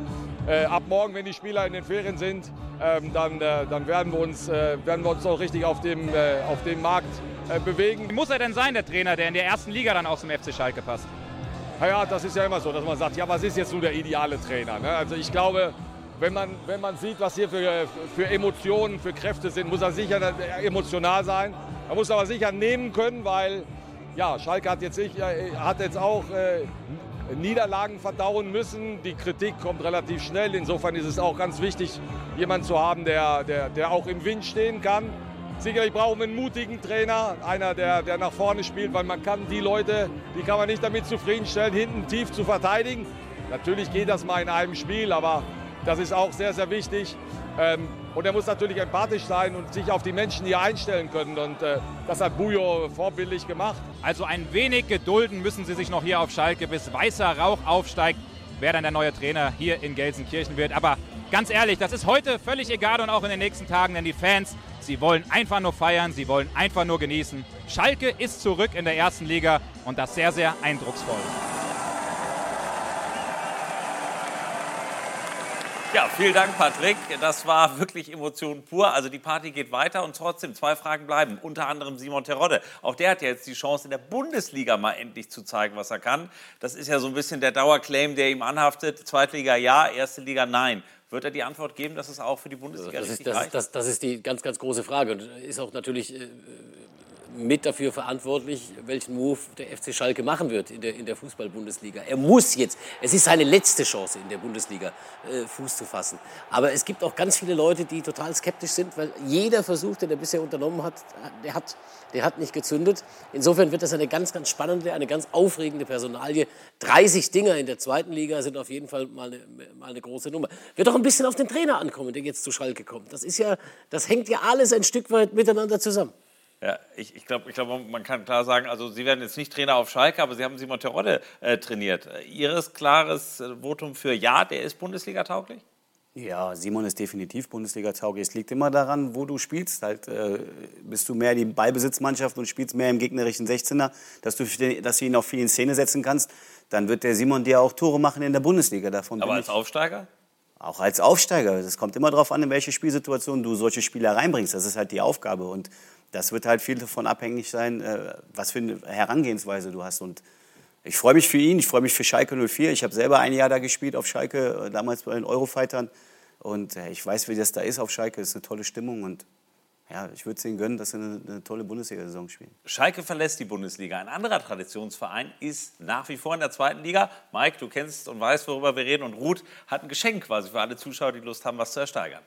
Äh, ab morgen, wenn die Spieler in den Ferien sind, ähm, dann, äh, dann werden, wir uns, äh, werden wir uns auch richtig auf dem, äh, auf dem Markt äh, bewegen. Wie muss er denn sein, der Trainer, der in der ersten Liga dann aus dem FC Schalke passt? Naja, das ist ja immer so, dass man sagt, ja, was ist jetzt nun der ideale Trainer? Ne? Also ich glaube, wenn man, wenn man sieht, was hier für, für Emotionen, für Kräfte sind, muss er sicher emotional sein. Er muss aber sicher nehmen können, weil ja, Schalke hat jetzt, sicher, hat jetzt auch äh, Niederlagen verdauen müssen. Die Kritik kommt relativ schnell. Insofern ist es auch ganz wichtig, jemanden zu haben, der, der, der auch im Wind stehen kann. Sicherlich brauchen wir einen mutigen Trainer, einer, der, der nach vorne spielt, weil man kann die Leute, die kann man nicht damit zufriedenstellen, hinten tief zu verteidigen. Natürlich geht das mal in einem Spiel, aber das ist auch sehr, sehr wichtig. Ähm, und er muss natürlich empathisch sein und sich auf die Menschen hier einstellen können. Und äh, das hat Bujo vorbildlich gemacht. Also ein wenig gedulden müssen sie sich noch hier auf Schalke, bis weißer Rauch aufsteigt, wer dann der neue Trainer hier in Gelsenkirchen wird. Aber ganz ehrlich, das ist heute völlig egal und auch in den nächsten Tagen, denn die Fans, sie wollen einfach nur feiern, sie wollen einfach nur genießen. Schalke ist zurück in der ersten Liga und das sehr, sehr eindrucksvoll. Ja, vielen Dank, Patrick. Das war wirklich Emotion pur. Also die Party geht weiter und trotzdem zwei Fragen bleiben. Unter anderem Simon Terodde. Auch der hat ja jetzt die Chance, in der Bundesliga mal endlich zu zeigen, was er kann. Das ist ja so ein bisschen der Dauerclaim, der ihm anhaftet. Zweitliga ja, erste Liga nein. Wird er die Antwort geben, dass es auch für die Bundesliga Das ist, richtig das, das, das ist die ganz, ganz große Frage und ist auch natürlich äh, mit dafür verantwortlich, welchen Move der FC Schalke machen wird in der, in der Fußball-Bundesliga. Er muss jetzt, es ist seine letzte Chance in der Bundesliga, äh, Fuß zu fassen. Aber es gibt auch ganz viele Leute, die total skeptisch sind, weil jeder Versuch, den er bisher unternommen hat, der hat, der hat nicht gezündet. Insofern wird das eine ganz, ganz spannende, eine ganz aufregende Personalie. 30 Dinger in der zweiten Liga sind auf jeden Fall mal eine, mal eine große Nummer. Wird auch ein bisschen auf den Trainer ankommen, der jetzt zu Schalke kommt. Das ist ja, das hängt ja alles ein Stück weit miteinander zusammen. Ja, ich, ich glaube, ich glaub, man kann klar sagen, also Sie werden jetzt nicht Trainer auf Schalke, aber Sie haben Simon Terodde äh, trainiert. Ihres klares äh, Votum für Ja, der ist Bundesliga tauglich? Ja, Simon ist definitiv Bundesliga-tauglich. Es liegt immer daran, wo du spielst. Halt, äh, bist du mehr die Ballbesitzmannschaft und spielst mehr im gegnerischen 16er, dass du, dass du ihn auch viel in Szene setzen kannst, dann wird der Simon dir auch Tore machen in der Bundesliga. Davon aber als Aufsteiger? Auch als Aufsteiger. Es kommt immer darauf an, in welche Spielsituation du solche Spieler reinbringst. Das ist halt die Aufgabe. Und das wird halt viel davon abhängig sein, äh, was für eine Herangehensweise du hast. Und ich freue mich für ihn, ich freue mich für Schalke 04. Ich habe selber ein Jahr da gespielt auf Schalke, äh, damals bei den Eurofightern. Und äh, ich weiß, wie das da ist auf Schalke. Es ist eine tolle Stimmung und ja, ich würde es ihnen gönnen, dass sie eine, eine tolle Bundesliga-Saison spielen. Schalke verlässt die Bundesliga. Ein anderer Traditionsverein ist nach wie vor in der zweiten Liga. Mike, du kennst und weißt, worüber wir reden. Und Ruth hat ein Geschenk quasi für alle Zuschauer, die Lust haben, was zu ersteigern.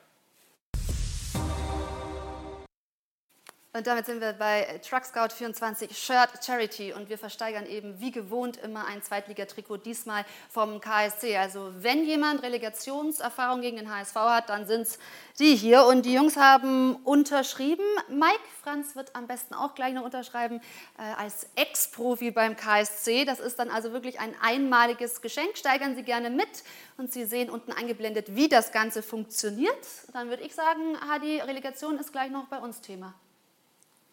Und damit sind wir bei Truck Scout 24 Shirt Charity und wir versteigern eben wie gewohnt immer ein Zweitligatrikot, diesmal vom KSC. Also wenn jemand Relegationserfahrung gegen den HSV hat, dann sind es die hier. Und die Jungs haben unterschrieben. Mike Franz wird am besten auch gleich noch unterschreiben äh, als Ex-Profi beim KSC. Das ist dann also wirklich ein einmaliges Geschenk. Steigern Sie gerne mit und Sie sehen unten eingeblendet, wie das Ganze funktioniert. Dann würde ich sagen, Hadi, Relegation ist gleich noch bei uns Thema.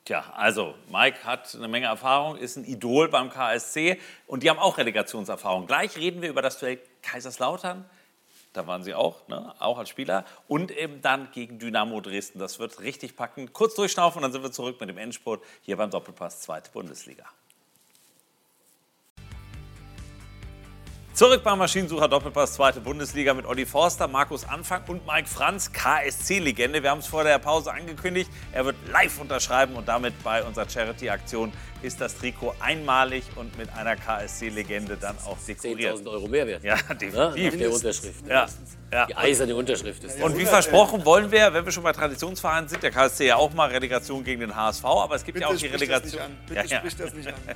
Tja, also Mike hat eine Menge Erfahrung, ist ein Idol beim KSC und die haben auch Relegationserfahrung. Gleich reden wir über das Duell Kaiserslautern. Da waren sie auch, ne? auch als Spieler. Und eben dann gegen Dynamo Dresden. Das wird richtig packen. Kurz durchschnaufen und dann sind wir zurück mit dem Endspurt hier beim Doppelpass Zweite Bundesliga. Zurück beim Maschinensucher Doppelpass, zweite Bundesliga mit Olli Forster, Markus Anfang und Mike Franz, KSC-Legende. Wir haben es vor der Pause angekündigt. Er wird live unterschreiben und damit bei unserer Charity-Aktion ist das Trikot einmalig und mit einer KSC-Legende dann auch dekoriert. 10.000 Euro Mehrwert. Ja, definitiv. Ja, der Unterschrift. Ja. Ja. Die eiserne Unterschrift ist. Und wie versprochen wollen wir, wenn wir schon bei Traditionsvereinen sind, der KSC ja auch mal Relegation gegen den HSV, aber es gibt Bitte ja auch die Relegation. nicht an. Bitte sprich das nicht an.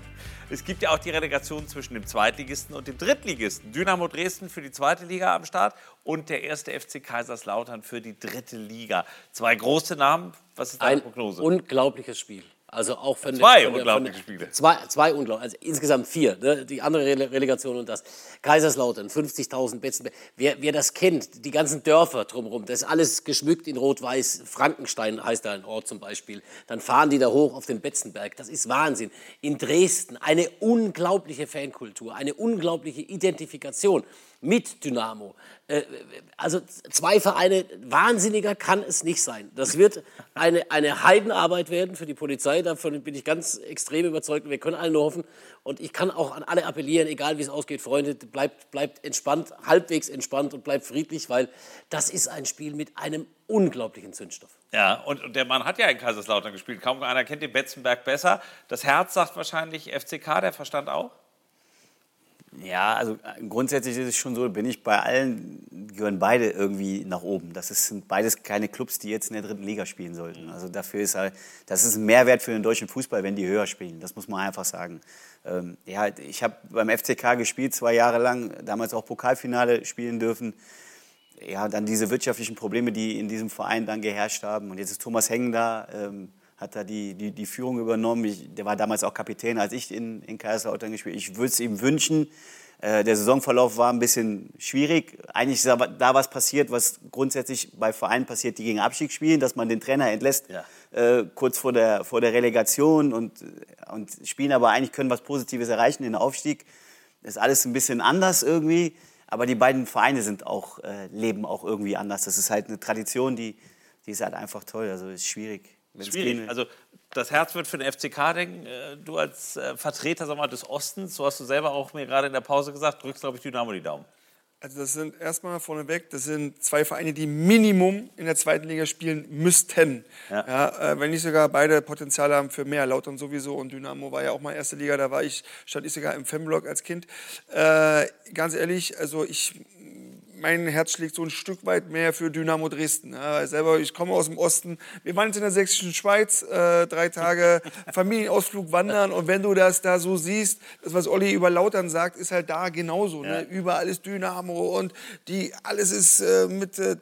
Es gibt ja auch die Relegation zwischen dem Zweitligisten und dem Drittligisten. Dynamo Dresden für die zweite Liga am Start und der erste FC Kaiserslautern für die dritte Liga. Zwei große Namen. Was ist deine Ein Prognose? unglaubliches Spiel. Also auch von Zwei der, von der, unglaubliche von der, Spiele. Zwei, zwei unglaublich, also insgesamt vier. Ne? Die andere Rele Relegation und das. Kaiserslautern, 50.000 Betzen. Wer, wer das kennt, die ganzen Dörfer drumherum, das ist alles geschmückt in Rot-Weiß. Frankenstein heißt da ein Ort zum Beispiel. Dann fahren die da hoch auf den Betzenberg. Das ist Wahnsinn. In Dresden eine unglaubliche Fankultur, eine unglaubliche Identifikation mit Dynamo. Äh, Also zwei Vereine, wahnsinniger kann es nicht sein. Das wird eine, eine Heidenarbeit werden für die Polizei. Davon bin ich ganz extrem überzeugt. Wir können alle nur hoffen. Und ich kann auch an alle appellieren, egal wie es ausgeht, Freunde, bleibt, bleibt entspannt, halbwegs entspannt und bleibt friedlich, weil das ist ein Spiel mit einem unglaublichen Zündstoff. Ja, und, und der Mann hat ja in Kaiserslautern gespielt. Kaum einer kennt den Betzenberg besser. Das Herz sagt wahrscheinlich FCK, der Verstand auch. Ja, also äh, grundsätzlich ist es schon so, bin ich bei allen, gehören beide irgendwie nach oben. Das ist, sind beides keine Clubs, die jetzt in der dritten Liga spielen sollten. Also dafür ist halt, das ist ein Mehrwert für den deutschen Fußball, wenn die höher spielen. Das muss man einfach sagen. Ähm, ja, ich habe beim FCK gespielt, zwei Jahre lang, damals auch Pokalfinale spielen dürfen. Ja, dann diese wirtschaftlichen Probleme, die in diesem Verein dann geherrscht haben. Und jetzt ist Thomas Hengen da. Ähm, hat da die, die, die Führung übernommen. Ich, der war damals auch Kapitän, als ich in, in Kaiserslautern gespielt habe. Ich würde es ihm wünschen. Äh, der Saisonverlauf war ein bisschen schwierig. Eigentlich ist da, da was passiert, was grundsätzlich bei Vereinen passiert, die gegen Abstieg spielen, dass man den Trainer entlässt äh, kurz vor der, vor der Relegation und, und spielen aber eigentlich können was Positives erreichen, den Aufstieg. Ist alles ein bisschen anders irgendwie. Aber die beiden Vereine sind auch, äh, leben auch irgendwie anders. Das ist halt eine Tradition, die, die ist halt einfach toll. Also ist schwierig. Schwierig. Also das Herz wird für den FCK denken. Äh, Du als äh, Vertreter sag mal, des Ostens, so hast du selber auch mir gerade in der Pause gesagt, drückst, glaube ich, Dynamo die Daumen. Also das sind erstmal vorneweg, das sind zwei Vereine, die Minimum in der zweiten Liga spielen müssten. Ja. ja äh, wenn nicht sogar beide Potenzial haben für mehr. Lautern sowieso und Dynamo war ja auch mal erste Liga, da war ich, stand ich sogar im Femblock als Kind. Äh, ganz ehrlich, also ich mein Herz schlägt so ein Stück weit mehr für Dynamo Dresden. Ja, selber, ich komme aus dem Osten. Wir waren jetzt in der sächsischen Schweiz, äh, drei Tage Familienausflug wandern. Und wenn du das da so siehst, das, was Olli über Lautern sagt, ist halt da genauso. Ne? Ja. Ne? Überall ist Dynamo und die, alles ist äh, mit äh,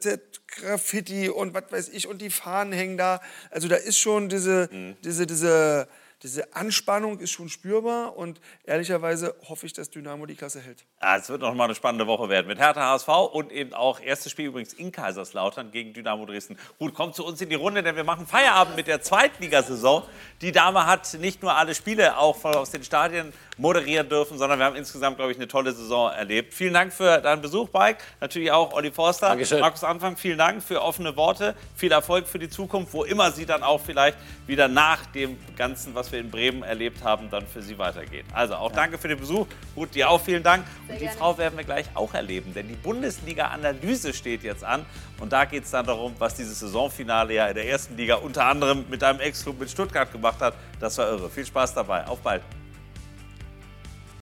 Graffiti und was weiß ich. Und die Fahnen hängen da. Also da ist schon diese, mhm. diese, diese diese Anspannung ist schon spürbar und ehrlicherweise hoffe ich, dass Dynamo die Klasse hält. Ja, es wird noch mal eine spannende Woche werden mit Hertha HSV und eben auch erstes Spiel übrigens in Kaiserslautern gegen Dynamo Dresden. Gut, kommt zu uns in die Runde, denn wir machen Feierabend mit der Zweitligasaison. Die Dame hat nicht nur alle Spiele auch aus den Stadien moderieren dürfen, sondern wir haben insgesamt, glaube ich, eine tolle Saison erlebt. Vielen Dank für deinen Besuch, Mike. Natürlich auch Olli Forster. Dankeschön. Markus Anfang, vielen Dank für offene Worte. Viel Erfolg für die Zukunft, wo immer sie dann auch vielleicht wieder nach dem Ganzen, was wir in Bremen erlebt haben, dann für sie weitergeht. Also auch ja. danke für den Besuch. Gut, dir auch vielen Dank. Sehr und die gerne. Frau werden wir gleich auch erleben, denn die Bundesliga-Analyse steht jetzt an. Und da geht es dann darum, was dieses Saisonfinale ja in der ersten Liga unter anderem mit einem Ex-Club mit Stuttgart gemacht hat. Das war irre. Viel Spaß dabei. Auf bald.